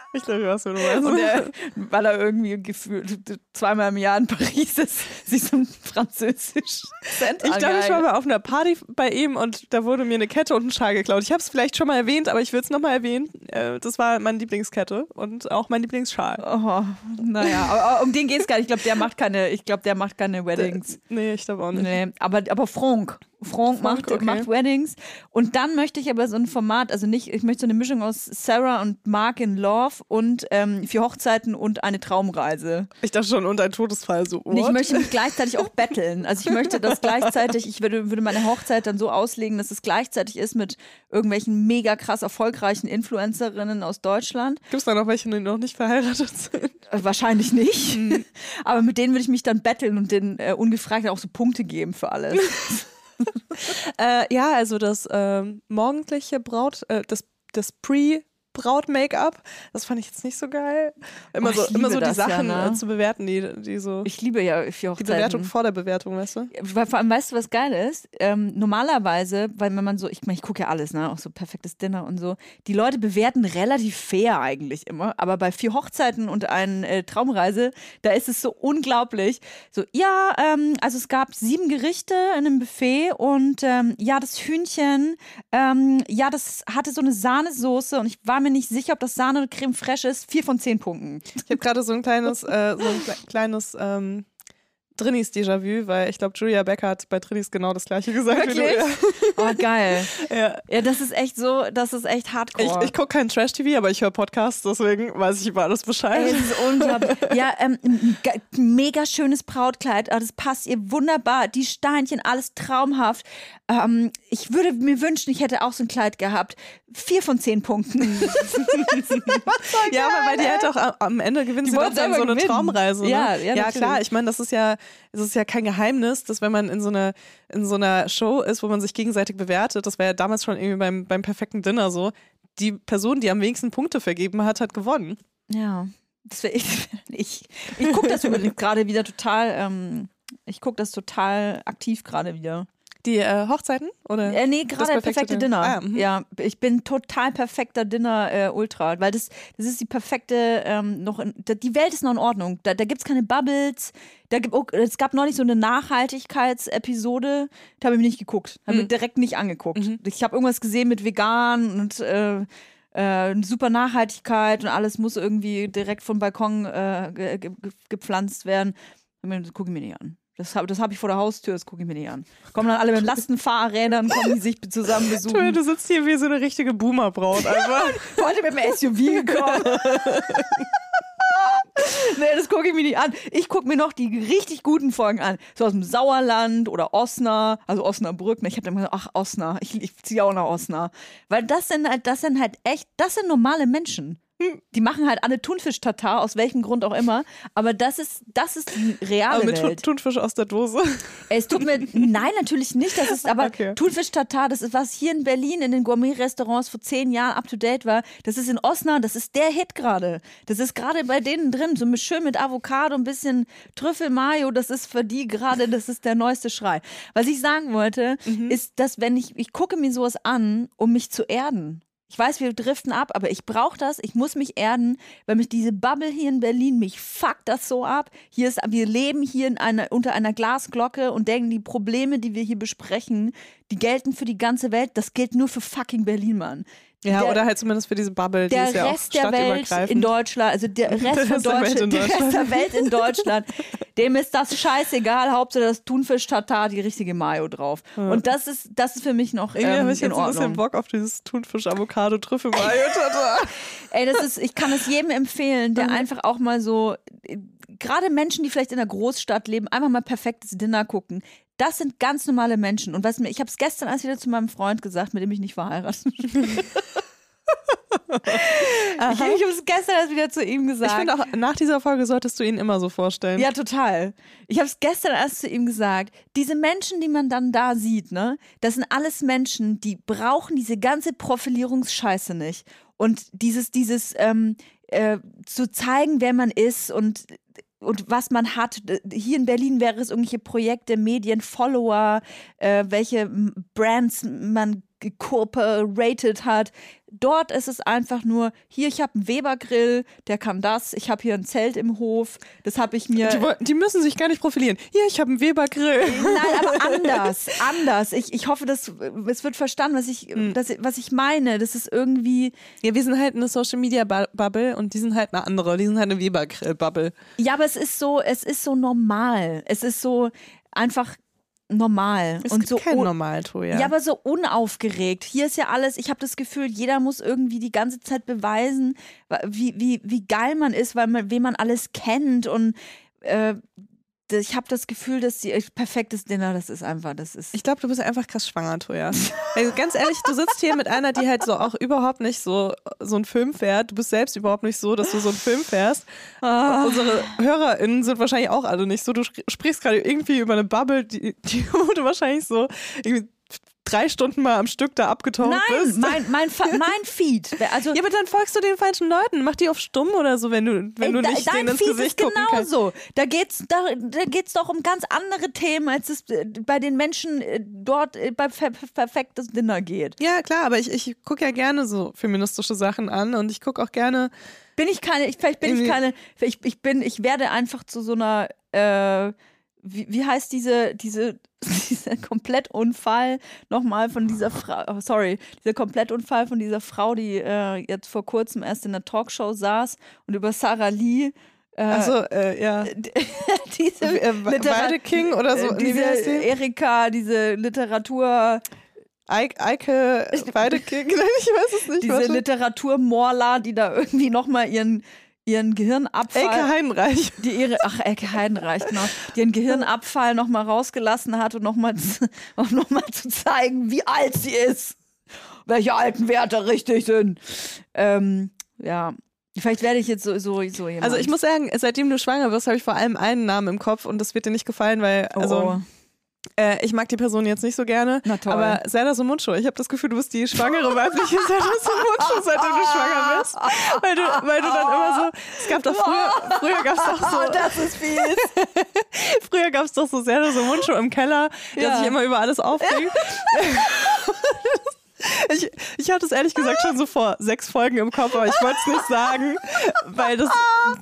Ich glaube, ich weiß, was du meinst. Und der, weil er irgendwie gefühlt zweimal im Jahr in Paris ist, sich so einen französischen Akzent ich glaube, ich war mal auf einer Party bei ihm und da wurde mir eine Kette und ein Schal geklaut. Ich habe es vielleicht schon mal erwähnt, aber ich will es nochmal erwähnen. Äh, Das war meine Lieblingskette und auch mein Lieblingsschal. Oh, naja, aber, aber um den geht es gar nicht. Ich glaube, der macht keine, ich glaube, der macht keine Weddings. Nee, ich glaube auch nicht. Nee, aber, aber Franck. Franck, Franck, macht, okay. macht Weddings. Und dann möchte ich aber so ein Format, also nicht, ich möchte so eine Mischung aus Sarah und Mark in Love und ähm, vier Hochzeiten und eine Traumreise. Ich dachte schon, und ein Todesfall so. Und ich möchte mich gleichzeitig auch betteln. Also ich möchte das gleichzeitig, ich würde, würde meine Hochzeit dann so auslegen, dass es gleichzeitig ist mit irgendwelchen mega krass erfolgreichen Influencerinnen aus Deutschland. Gibt es da noch welche, die noch nicht verheiratet sind? Äh, Wahrscheinlich nicht. Aber mit denen würde ich mich dann betteln und denen äh, ungefragt auch so Punkte geben für alles. Äh, ja, also das ähm, morgendliche Braut, äh, das, das Pre- Braut-Make-up. Das fand ich jetzt nicht so geil. Immer Oh, so, immer so die das ja, Sachen ne? äh, zu bewerten, die, die so. Ich liebe ja für die. Bewertung vor der Bewertung, weißt du? Weil vor allem, weißt du, was geil ist? Ähm, normalerweise, weil wenn man so, ich meine, ich gucke ja alles, ne, auch so perfektes Dinner und so, die Leute bewerten relativ fair eigentlich immer, aber bei vier Hochzeiten und einer äh, Traumreise, da ist es so unglaublich. So, ja, ähm, also es gab sieben Gerichte in einem Buffet und ähm, ja, das Hühnchen, ähm, ja, das hatte so eine Sahnesoße und ich war mir nicht sicher, ob das Sahne oder Creme fraiche ist. Vier von zehn Punkten. Ich habe gerade so ein kleines, äh, so ein kle- kleines ähm, Drinis Déjà-vu, weil ich glaube, Julia Becker hat bei Drinis genau das gleiche gesagt wie du. Wirklich? Ja. Oh, geil. Ja. Ja, das ist echt so, das ist echt hardcore. Ich, ich gucke kein Trash-TV, aber ich höre Podcasts, deswegen weiß ich über alles Bescheid. Ey, das ist unglaublich. Ja, ähm, mega schönes Brautkleid. Ah, Das passt ihr wunderbar. Die Steinchen, alles traumhaft. Ähm, ich würde mir wünschen, ich hätte auch so ein Kleid gehabt. Vier von zehn Punkten. ja, aber weil die halt auch am, Ende gewinnen Die sie doch dann so eine gewinnen. Traumreise. Ne? Ja, ja, natürlich. klar. Ich meine, das ist ja, es ist ja kein Geheimnis, dass wenn man in so einer in so einer Show ist, wo man sich gegenseitig bewertet, das war ja damals schon irgendwie beim, beim perfekten Dinner so, die Person, die am wenigsten Punkte vergeben hat, hat gewonnen. ja, das wäre ich. Ich, ich gucke das gerade wieder total. Ähm, ich gucke das total aktiv gerade wieder. Die äh, Hochzeiten? Oder? Äh, nee, gerade perfekte, perfekte Dinner. Ah, mhm. ja, ich bin total perfekter Dinner äh, Ultra, weil das, das ist die perfekte, ähm, noch in, da, die Welt ist noch in Ordnung. Da, da gibt es keine Bubbles. Da gibt, oh, es gab neulich so eine Nachhaltigkeitsepisode, da habe ich mir nicht geguckt. Habe Mhm. mir direkt nicht angeguckt. Ich habe irgendwas gesehen mit vegan und äh, äh, super Nachhaltigkeit und alles muss irgendwie direkt vom Balkon äh, ge ge gepflanzt werden. Das gucke ich mir nicht an. Das habe das hab ich vor der Haustür, das gucke ich mir nicht an. Kommen dann alle mit Lastenfahrrädern, kommen die sich zusammen besuchen. du sitzt hier wie so eine richtige Boomerbraut einfach. Heute mit dem SUV gekommen. nee, das gucke ich mir nicht an. Ich gucke mir noch die richtig guten Folgen an. So aus dem Sauerland oder Osnabrück, also Osnabrück. Ich habe dann gesagt, ach, Osnabrück, ich, ich ziehe auch nach Osnabrück. Weil das sind halt, das sind halt echt, das sind normale Menschen. Die machen halt alle Thunfisch-Tatar, aus welchem Grund auch immer. Aber das ist, das ist die reale Aber mit Welt. Thunfisch aus der Dose. Es tut mir, nein, natürlich nicht. Das ist aber Okay. Thunfisch-Tatar, das ist was hier in Berlin in den Gourmet-Restaurants vor zehn Jahren up to date war. Das ist in Osnabrück, das ist der Hit gerade. Das ist gerade bei denen drin, so schön mit Avocado, ein bisschen Trüffel-Mayo, das ist für die gerade, das ist der neueste Schrei. Was ich sagen wollte, ist, dass wenn ich, ich gucke mir sowas an, um mich zu erden. Ich weiß, wir driften ab, aber ich brauche das. Ich muss mich erden, weil mich diese Bubble hier in Berlin, mich fuckt das so ab. Hier ist, wir leben hier in einer, unter einer Glasglocke und denken, die Probleme, die wir hier besprechen, die gelten für die ganze Welt. Das gilt nur für fucking Berlin, Mann. Ja, Der- oder halt zumindest für diese Bubble, die Der ist ja Rest auch der Welt in Deutschland, also der Rest, Der von Deutschland, in der Rest Deutschland. der Welt in Deutschland, dem ist das scheißegal. Hauptsache das Thunfisch-Tatar, die richtige Mayo drauf. Und das ist, das ist für mich noch Irgendwie ähm, habe ich jetzt ein bisschen Ordnung. Bock auf dieses Thunfisch-Avocado-Trüffel-Mayo. Ey, das ist, ich kann es jedem empfehlen, der einfach auch mal so, äh, gerade Menschen, die vielleicht in einer Großstadt leben, einfach mal perfektes Dinner gucken. Das sind ganz normale Menschen. Und was mir, ich habe es gestern erst wieder zu meinem Freund gesagt, mit dem ich nicht verheiratet bin. ich habe es gestern erst wieder zu ihm gesagt. Ich finde auch, nach dieser Folge solltest du ihn immer so vorstellen. Ja, total. Ich habe es gestern erst zu ihm gesagt. Diese Menschen, die man dann da sieht, ne, das sind alles Menschen, die brauchen diese ganze Profilierungsscheiße nicht. Und dieses, dieses ähm, äh, zu zeigen, wer man ist und und was man hat. Hier in Berlin wäre es irgendwelche Projekte, Medien, Follower, äh, welche Brands man gecooperated hat. Dort ist es einfach nur, hier, ich habe einen Weber-Grill, der kann das, ich habe hier ein Zelt im Hof, das habe ich mir... Die, die müssen sich gar nicht profilieren. Hier, ich habe einen Weber-Grill. Nein, aber anders, anders. Ich, ich hoffe, dass es wird verstanden, was ich, das, was ich meine. Das ist irgendwie, Ja, wir sind halt eine Social-Media-Bubble und die sind halt eine andere. Die sind halt eine Weber-Grill-Bubble. ja, aber es ist so, es ist so normal. Es ist so einfach normal Es und gibt so kein un- Normal, Toja. Ja, aber so unaufgeregt. Hier ist ja alles, ich habe das Gefühl, jeder muss irgendwie die ganze Zeit beweisen, wie, wie, wie geil man ist, weil man, wen man alles kennt. Und äh, ich habe das Gefühl, dass die perfektes Dinner, das ist einfach, das ist. Ich glaube, du bist einfach krass schwanger, Toja. Also ganz ehrlich, du sitzt hier mit einer, die halt so auch überhaupt nicht so, so einen Film fährt. Du bist selbst überhaupt nicht so, dass du so einen Film fährst. Unsere HörerInnen sind wahrscheinlich auch alle nicht so. Du spr- sprichst gerade irgendwie über eine Bubble, die, die wurde wahrscheinlich so irgendwie drei Stunden mal am Stück da abgetaucht Nein, bist. mein, mein, Fa- mein Feed. Also, ja, aber dann folgst du den falschen Leuten. Mach die auf stumm oder so, wenn du, wenn du Ey, nicht de- denen dein ins Feed Gesicht ist genauso. Da geht's da, da geht's doch um ganz andere Themen, als es äh, bei den Menschen äh, dort äh, bei Perfektes Dinner geht. Ja, klar, aber ich, ich gucke ja gerne so feministische Sachen an und ich gucke auch gerne. Bin ich keine, ich, vielleicht bin ich keine, ich, ich bin, ich werde einfach zu so einer, äh, wie, wie heißt diese, diese, dieser Komplettunfall nochmal von dieser Frau, oh, sorry, dieser Komplettunfall von dieser Frau, die äh, jetzt vor kurzem erst in einer Talkshow saß und über Sarah Lee äh, Also, äh, ja. diese Äh, Litera- Weide King oder so. äh, diese? Erika, diese Literatur, Eike, Eike Weide King? Nein, ich weiß es nicht. diese. Literaturmorla, die da irgendwie nochmal ihren, ihren Gehirnabfall. Elke Heinreich. die ihre, ach, Elke Heidenreich, genau, die ihren Gehirnabfall nochmal rausgelassen hat und nochmal noch mal zu zeigen, wie alt sie ist. Welche alten Werte richtig sind. Ähm, ja, vielleicht werde ich jetzt so, so, so jemand. Also ich muss sagen, seitdem du schwanger wirst, habe ich vor allem einen Namen im Kopf und das wird dir nicht gefallen, weil Oh, also oh. Äh, ich mag die Person jetzt nicht so gerne. Na toll. Aber Zelda Sumuncho, ich habe das Gefühl, du bist die schwangere weibliche Zelda Sumuncho, seitdem du schwanger bist. Weil du, weil du dann immer so, es gab doch früher, früher gab es doch so, Oh, das ist fies. früher gab es doch so Zelda Sumuncho im Keller, der Ja. sich immer über alles aufregt. Ich, ich hatte es ehrlich gesagt schon so vor sechs Folgen im Kopf, aber ich wollte es nicht sagen, weil das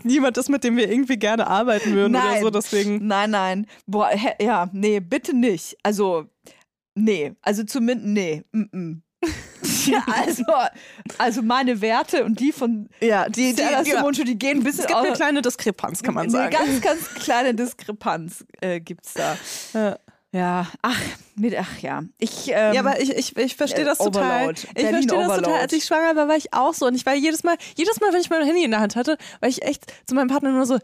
niemand ist, mit dem wir irgendwie gerne arbeiten würden oder Nein. so. Deswegen. Nein, nein. Boah, ja, nee, bitte nicht. Also, nee. Also zumindest, nee. Mm -mm. Ja, also, also meine Werte und die von Ja, die, die, Sarah die, Simoncho, die gehen bis es gibt eine kleine Diskrepanz, kann man Eine sagen. ganz, ganz kleine Diskrepanz äh, gibt's da. Ja. Ja, ach, mit, ach ja. Ich, ähm, Ja, aber ich, ich, ich verstehe äh, das total. Overload. Ich verstehe das total. Als ich schwanger war, war ich auch so. Und ich war jedes Mal, jedes Mal, wenn ich mein Handy in der Hand hatte, war ich echt zu meinem Partner nur so,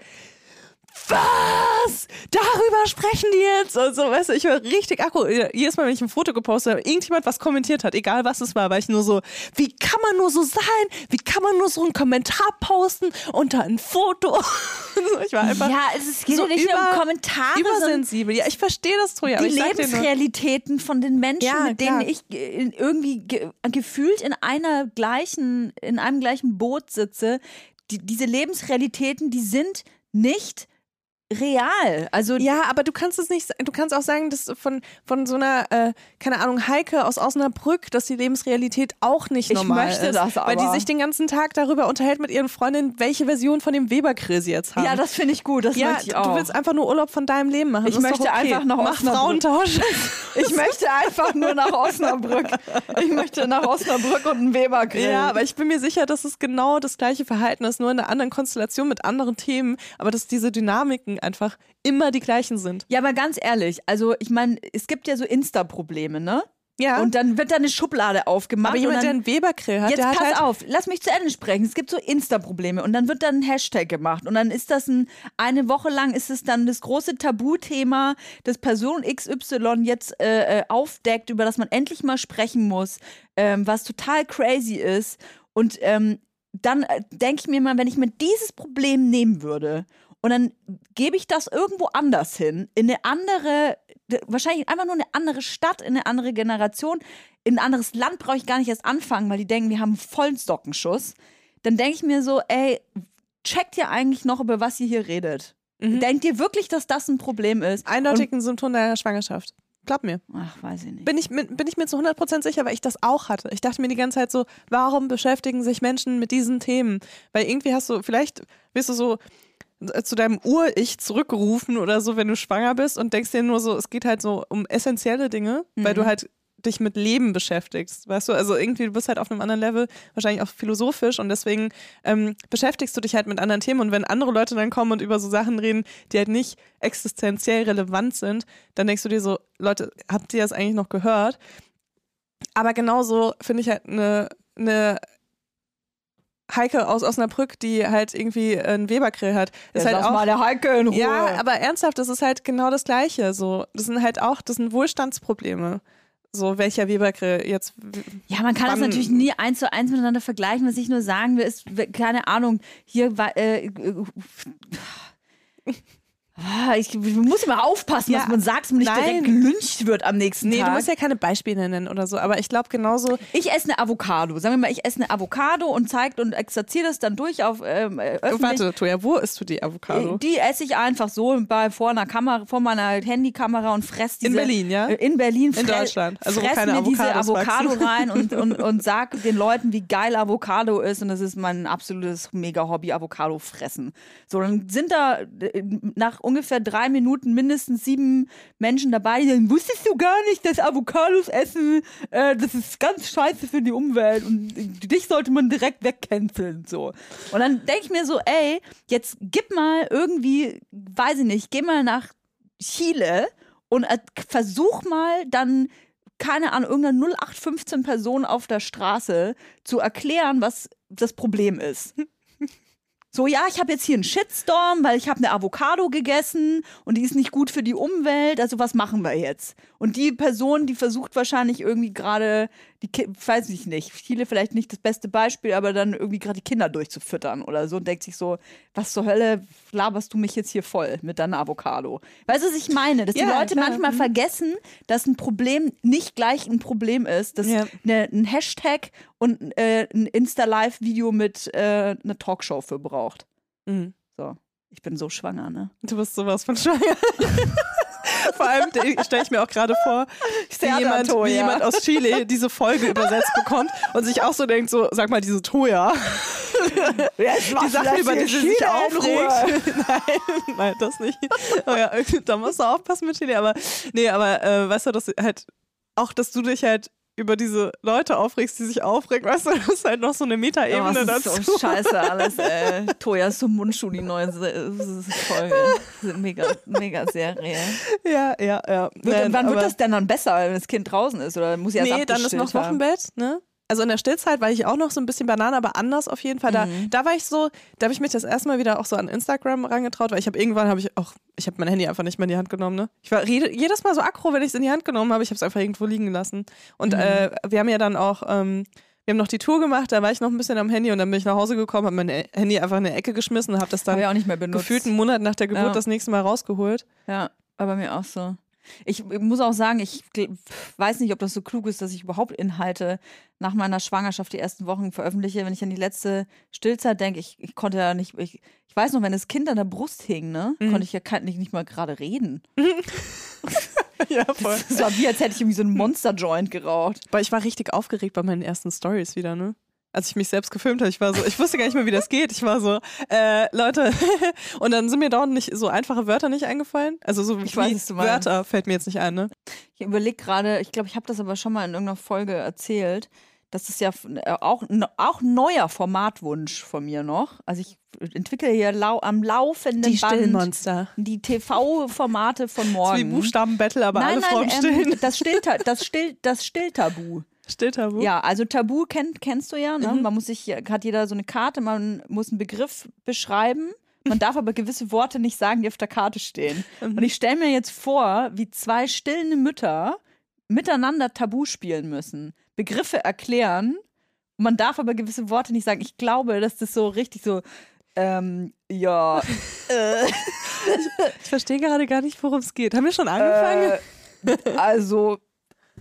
was? Darüber sprechen die jetzt? Und so, weißt du, ich war richtig akku. Jedes Mal, wenn ich ein Foto gepostet habe, irgendjemand was kommentiert hat, egal was es war, war ich nur so, wie kann man nur so sein? Wie kann man nur so einen Kommentar posten unter ein Foto? ich war einfach ja, es geht so nicht nur um über- Kommentare, übersensibel. Ja, ich verstehe das, Troja. die Lebensrealitäten von den Menschen, Ja, mit denen klar. ich irgendwie ge gefühlt in einer gleichen, in einem gleichen Boot sitze, die, diese Lebensrealitäten, die sind nicht real. Also Ja, aber du kannst es nicht, du kannst auch sagen, dass von, von so einer, äh, keine Ahnung, Heike aus Osnabrück, dass die Lebensrealität auch nicht Ich normal möchte ist. das Weil die aber. sich den ganzen Tag darüber unterhält mit ihren Freundinnen, welche Version von dem Weberkrill sie jetzt haben. ja, das finde ich gut. Das ja, möchte ich du auch. willst einfach nur Urlaub von deinem Leben machen. Ich möchte okay. einfach nach Mach Osnabrück. Frauentausch. Ich möchte einfach nur nach Osnabrück. Ich möchte nach Osnabrück und einen Weber grillen. Ja, aber ich bin mir sicher, dass es genau das gleiche Verhalten ist, nur in einer anderen Konstellation mit anderen Themen, aber dass diese Dynamiken einfach immer die gleichen sind. Ja, aber ganz ehrlich, also ich meine, es gibt ja so Insta-Probleme, ne? Ja. Und dann wird da eine Schublade aufgemacht. aber jemand, und der dann, einen Webergrill hat, Jetzt der hat pass halt auf, lass mich zu Ende sprechen. Es gibt so Insta-Probleme und dann wird dann ein Hashtag gemacht und dann ist das ein, eine Woche lang ist es dann das große Tabuthema, das Person XY jetzt äh, äh, aufdeckt, über das man endlich mal sprechen muss, ähm, was total crazy ist. Und ähm, dann äh, denke ich mir mal, wenn ich mir dieses Problem nehmen würde und dann gebe ich das irgendwo anders hin, in eine andere, wahrscheinlich einfach nur eine andere Stadt, in eine andere Generation, in ein anderes Land brauche ich gar nicht erst anfangen, weil die denken, wir haben einen vollen Stockenschuss. Dann denke ich mir so, ey, checkt ihr eigentlich noch, über was ihr hier redet? Denkt ihr wirklich, dass das ein Problem ist? eindeutig ein Symptom deiner Schwangerschaft. Glaub mir. Ach, weiß ich nicht. Bin ich, bin ich mir zu 100% sicher, weil ich das auch hatte. Ich dachte mir die ganze Zeit so, warum beschäftigen sich Menschen mit diesen Themen? Weil irgendwie hast du, vielleicht wirst du so zu deinem Ur-Ich zurückgerufen oder so, wenn du schwanger bist und denkst dir nur so, es geht halt so um essentielle Dinge, weil du halt dich mit Leben beschäftigst, weißt du? Also irgendwie, du bist halt auf einem anderen Level, wahrscheinlich auch philosophisch und deswegen ähm, beschäftigst du dich halt mit anderen Themen und wenn andere Leute dann kommen und über so Sachen reden, die halt nicht existenziell relevant sind, dann denkst du dir so, Leute, habt ihr das eigentlich noch gehört? Aber genauso finde ich halt eine, eine Heike aus Osnabrück, die halt irgendwie einen Webergrill hat, ist halt auch mal der Heike in Ruhe. ja, aber ernsthaft, das ist halt genau das Gleiche. So, das sind halt auch, das sind Wohlstandsprobleme. So, welcher Webergrill jetzt. Ja, man kann das natürlich nie eins zu eins miteinander vergleichen. Was ich nur sagen will, ist, keine Ahnung, hier war, äh, äh, Ah, ich, ich muss immer aufpassen, Ja, dass man sagt, dass man nicht nein. direkt gelyncht wird am nächsten Nee, Tag. du musst ja keine Beispiele nennen oder so, aber ich glaube genauso. ich esse eine Avocado. Sagen wir mal, ich esse eine Avocado und zeigt und exerziere das dann durch auf ähm, äh, öffentlich. Warte, Toja, wo isst du die Avocado? Die esse ich einfach so bei, vor einer Kamera, vor meiner Handykamera und fress diese. In Berlin, ja? Äh, In Berlin. In Deutschland. Also fress keine mir diese Avocados Avocado wachsen. rein und, und, und sag den Leuten, wie geil Avocado ist. Und das ist mein absolutes Mega-Hobby, Avocado fressen. So, dann sind da äh, nach ungefähr drei Minuten mindestens sieben Menschen dabei, die sagen, wusstest du gar nicht, dass Avocados essen, äh, das ist ganz scheiße für die Umwelt und dich sollte man direkt wegcanceln. So. Und dann denke ich mir so, ey, jetzt gib mal irgendwie, weiß ich nicht, geh mal nach Chile und äh, versuch mal dann keine Ahnung, irgendeiner 0815 Person auf der Straße zu erklären, was das Problem ist. So, ja, ich habe jetzt hier einen Shitstorm, weil ich habe eine Avocado gegessen und die ist nicht gut für die Umwelt. Also was machen wir jetzt? Und die Person, die versucht wahrscheinlich irgendwie gerade, die weiß ich nicht, viele vielleicht nicht das beste Beispiel, aber dann irgendwie gerade die Kinder durchzufüttern oder so und denkt sich so, was zur Hölle laberst du mich jetzt hier voll mit deiner Avocado? Weißt du, was ich meine? Dass die Ja, Leute klar. manchmal Mhm. vergessen, dass ein Problem nicht gleich ein Problem ist, dass Ja. ne, ein Hashtag und äh, ein Insta-Live-Video mit äh, einer Talkshow für braucht. Mhm. So. Ich bin so schwanger, ne? Du bist sowas von schwanger. Vor allem stelle ich mir auch gerade vor, wie jemand, wie jemand aus Chile diese Folge übersetzt bekommt und sich auch so denkt, so, sag mal, diese Toja, die Sache, über die sie sich aufregt. nein, nein, das nicht. Aber ja, da musst du aufpassen mit Chile. Aber nee, aber äh, weißt du, dass halt auch, dass du dich halt über diese Leute aufregst, die sich aufregen, weißt du, das ist halt noch so eine Metaebene das ist dazu. so scheiße alles, ey. Toya ist so Mundschuh, die neue ist Folge. Ist mega, mega Serie. Ja, ja, ja. Wird, wann wird das denn dann besser, wenn das Kind draußen ist? Oder muss ja erst Nee, dann ist noch? Wochenbett, ne? Also in der Stillzeit war ich auch noch so ein bisschen Banane, aber anders auf jeden Fall. Da, Mhm. da war ich so, da habe ich mich das erste Mal wieder auch so an Instagram rangetraut, weil ich habe irgendwann habe ich auch, ich habe mein Handy einfach nicht mehr in die Hand genommen, ne? Ich war jedes Mal so aggro, wenn ich es in die Hand genommen habe, ich habe es einfach irgendwo liegen gelassen. Und Mhm. äh, wir haben ja dann auch, ähm, wir haben noch die Tour gemacht, da war ich noch ein bisschen am Handy und dann bin ich nach Hause gekommen, habe mein Handy einfach in eine Ecke geschmissen und habe das dann ich auch nicht mehr benutzt. gefühlt einen Monat nach der Geburt Ja. das nächste Mal rausgeholt. Ja, aber mir auch so. Ich muss auch sagen, ich weiß nicht, ob das so klug ist, dass ich überhaupt Inhalte nach meiner Schwangerschaft die ersten Wochen veröffentliche. Wenn ich an die letzte Stillzeit denke, ich, ich konnte ja nicht, ich, ich weiß noch, wenn das Kind an der Brust hing, ne, Mhm. konnte ich ja nicht, nicht mal gerade reden. ja, voll. Es war wie, als hätte ich irgendwie so einen Monster-Joint geraucht. Aber ich war richtig aufgeregt bei meinen ersten Stories wieder, ne? Als ich mich selbst gefilmt habe, ich war so, ich wusste gar nicht mehr, wie das geht. Ich war so, äh, Leute, und dann sind mir dauernd nicht so einfache Wörter nicht eingefallen. Also so Ich wie weiß. Wörter fällt mir jetzt nicht ein, ne? Ich überlege gerade, ich glaube, ich habe das aber schon mal in irgendeiner Folge erzählt, dass das ja f- äh, auch, auch neuer Formatwunsch von mir noch. Also ich entwickle hier lau am laufenden Band die TV-Formate von morgen. So wie Buchstabenbattle, aber nein, alle Frauen nein, stillen. ähm, das, Stillta das, Still das Stilltabu. Stilltabu. Ja, also Tabu kennt, kennst du ja. Ne? Mhm. Man muss sich, hat jeder so eine Karte, man muss einen Begriff beschreiben. Man darf aber gewisse Worte nicht sagen, die auf der Karte stehen. Mhm. Und ich stelle mir jetzt vor, wie zwei stillende Mütter miteinander Tabu spielen müssen, Begriffe erklären. Und man darf aber gewisse Worte nicht sagen. Ich glaube, dass das so richtig so, ähm, ja, äh, Ich verstehe gerade gar nicht, worum es geht. Haben wir schon angefangen? äh, also,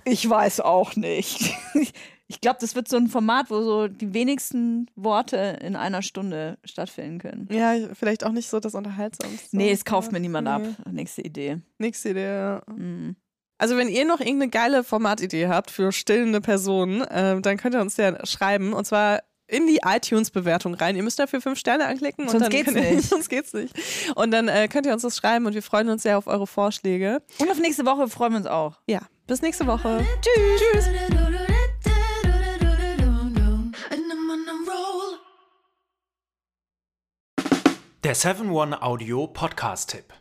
ich weiß auch nicht. Ich glaube, das wird so ein Format, wo so die wenigsten Worte in einer Stunde stattfinden können. ja, vielleicht auch nicht so das Unterhaltsamste. Nee, es kauft mir niemand ab. Nee. Nächste Idee. Nächste Idee. ja. Mhm. Also wenn ihr noch irgendeine geile Formatidee habt für stillende Personen, äh, dann könnt ihr uns ja schreiben und zwar in die iTunes-Bewertung rein. Ihr müsst dafür fünf Sterne anklicken. und Sonst dann geht's ihr, nicht. Sonst geht's nicht. Und dann äh, könnt ihr uns das schreiben und wir freuen uns sehr auf eure Vorschläge. Und auf nächste Woche freuen wir uns auch. Ja, bis nächste Woche. Tschüss. Der 7-One-Audio-Podcast-Tipp.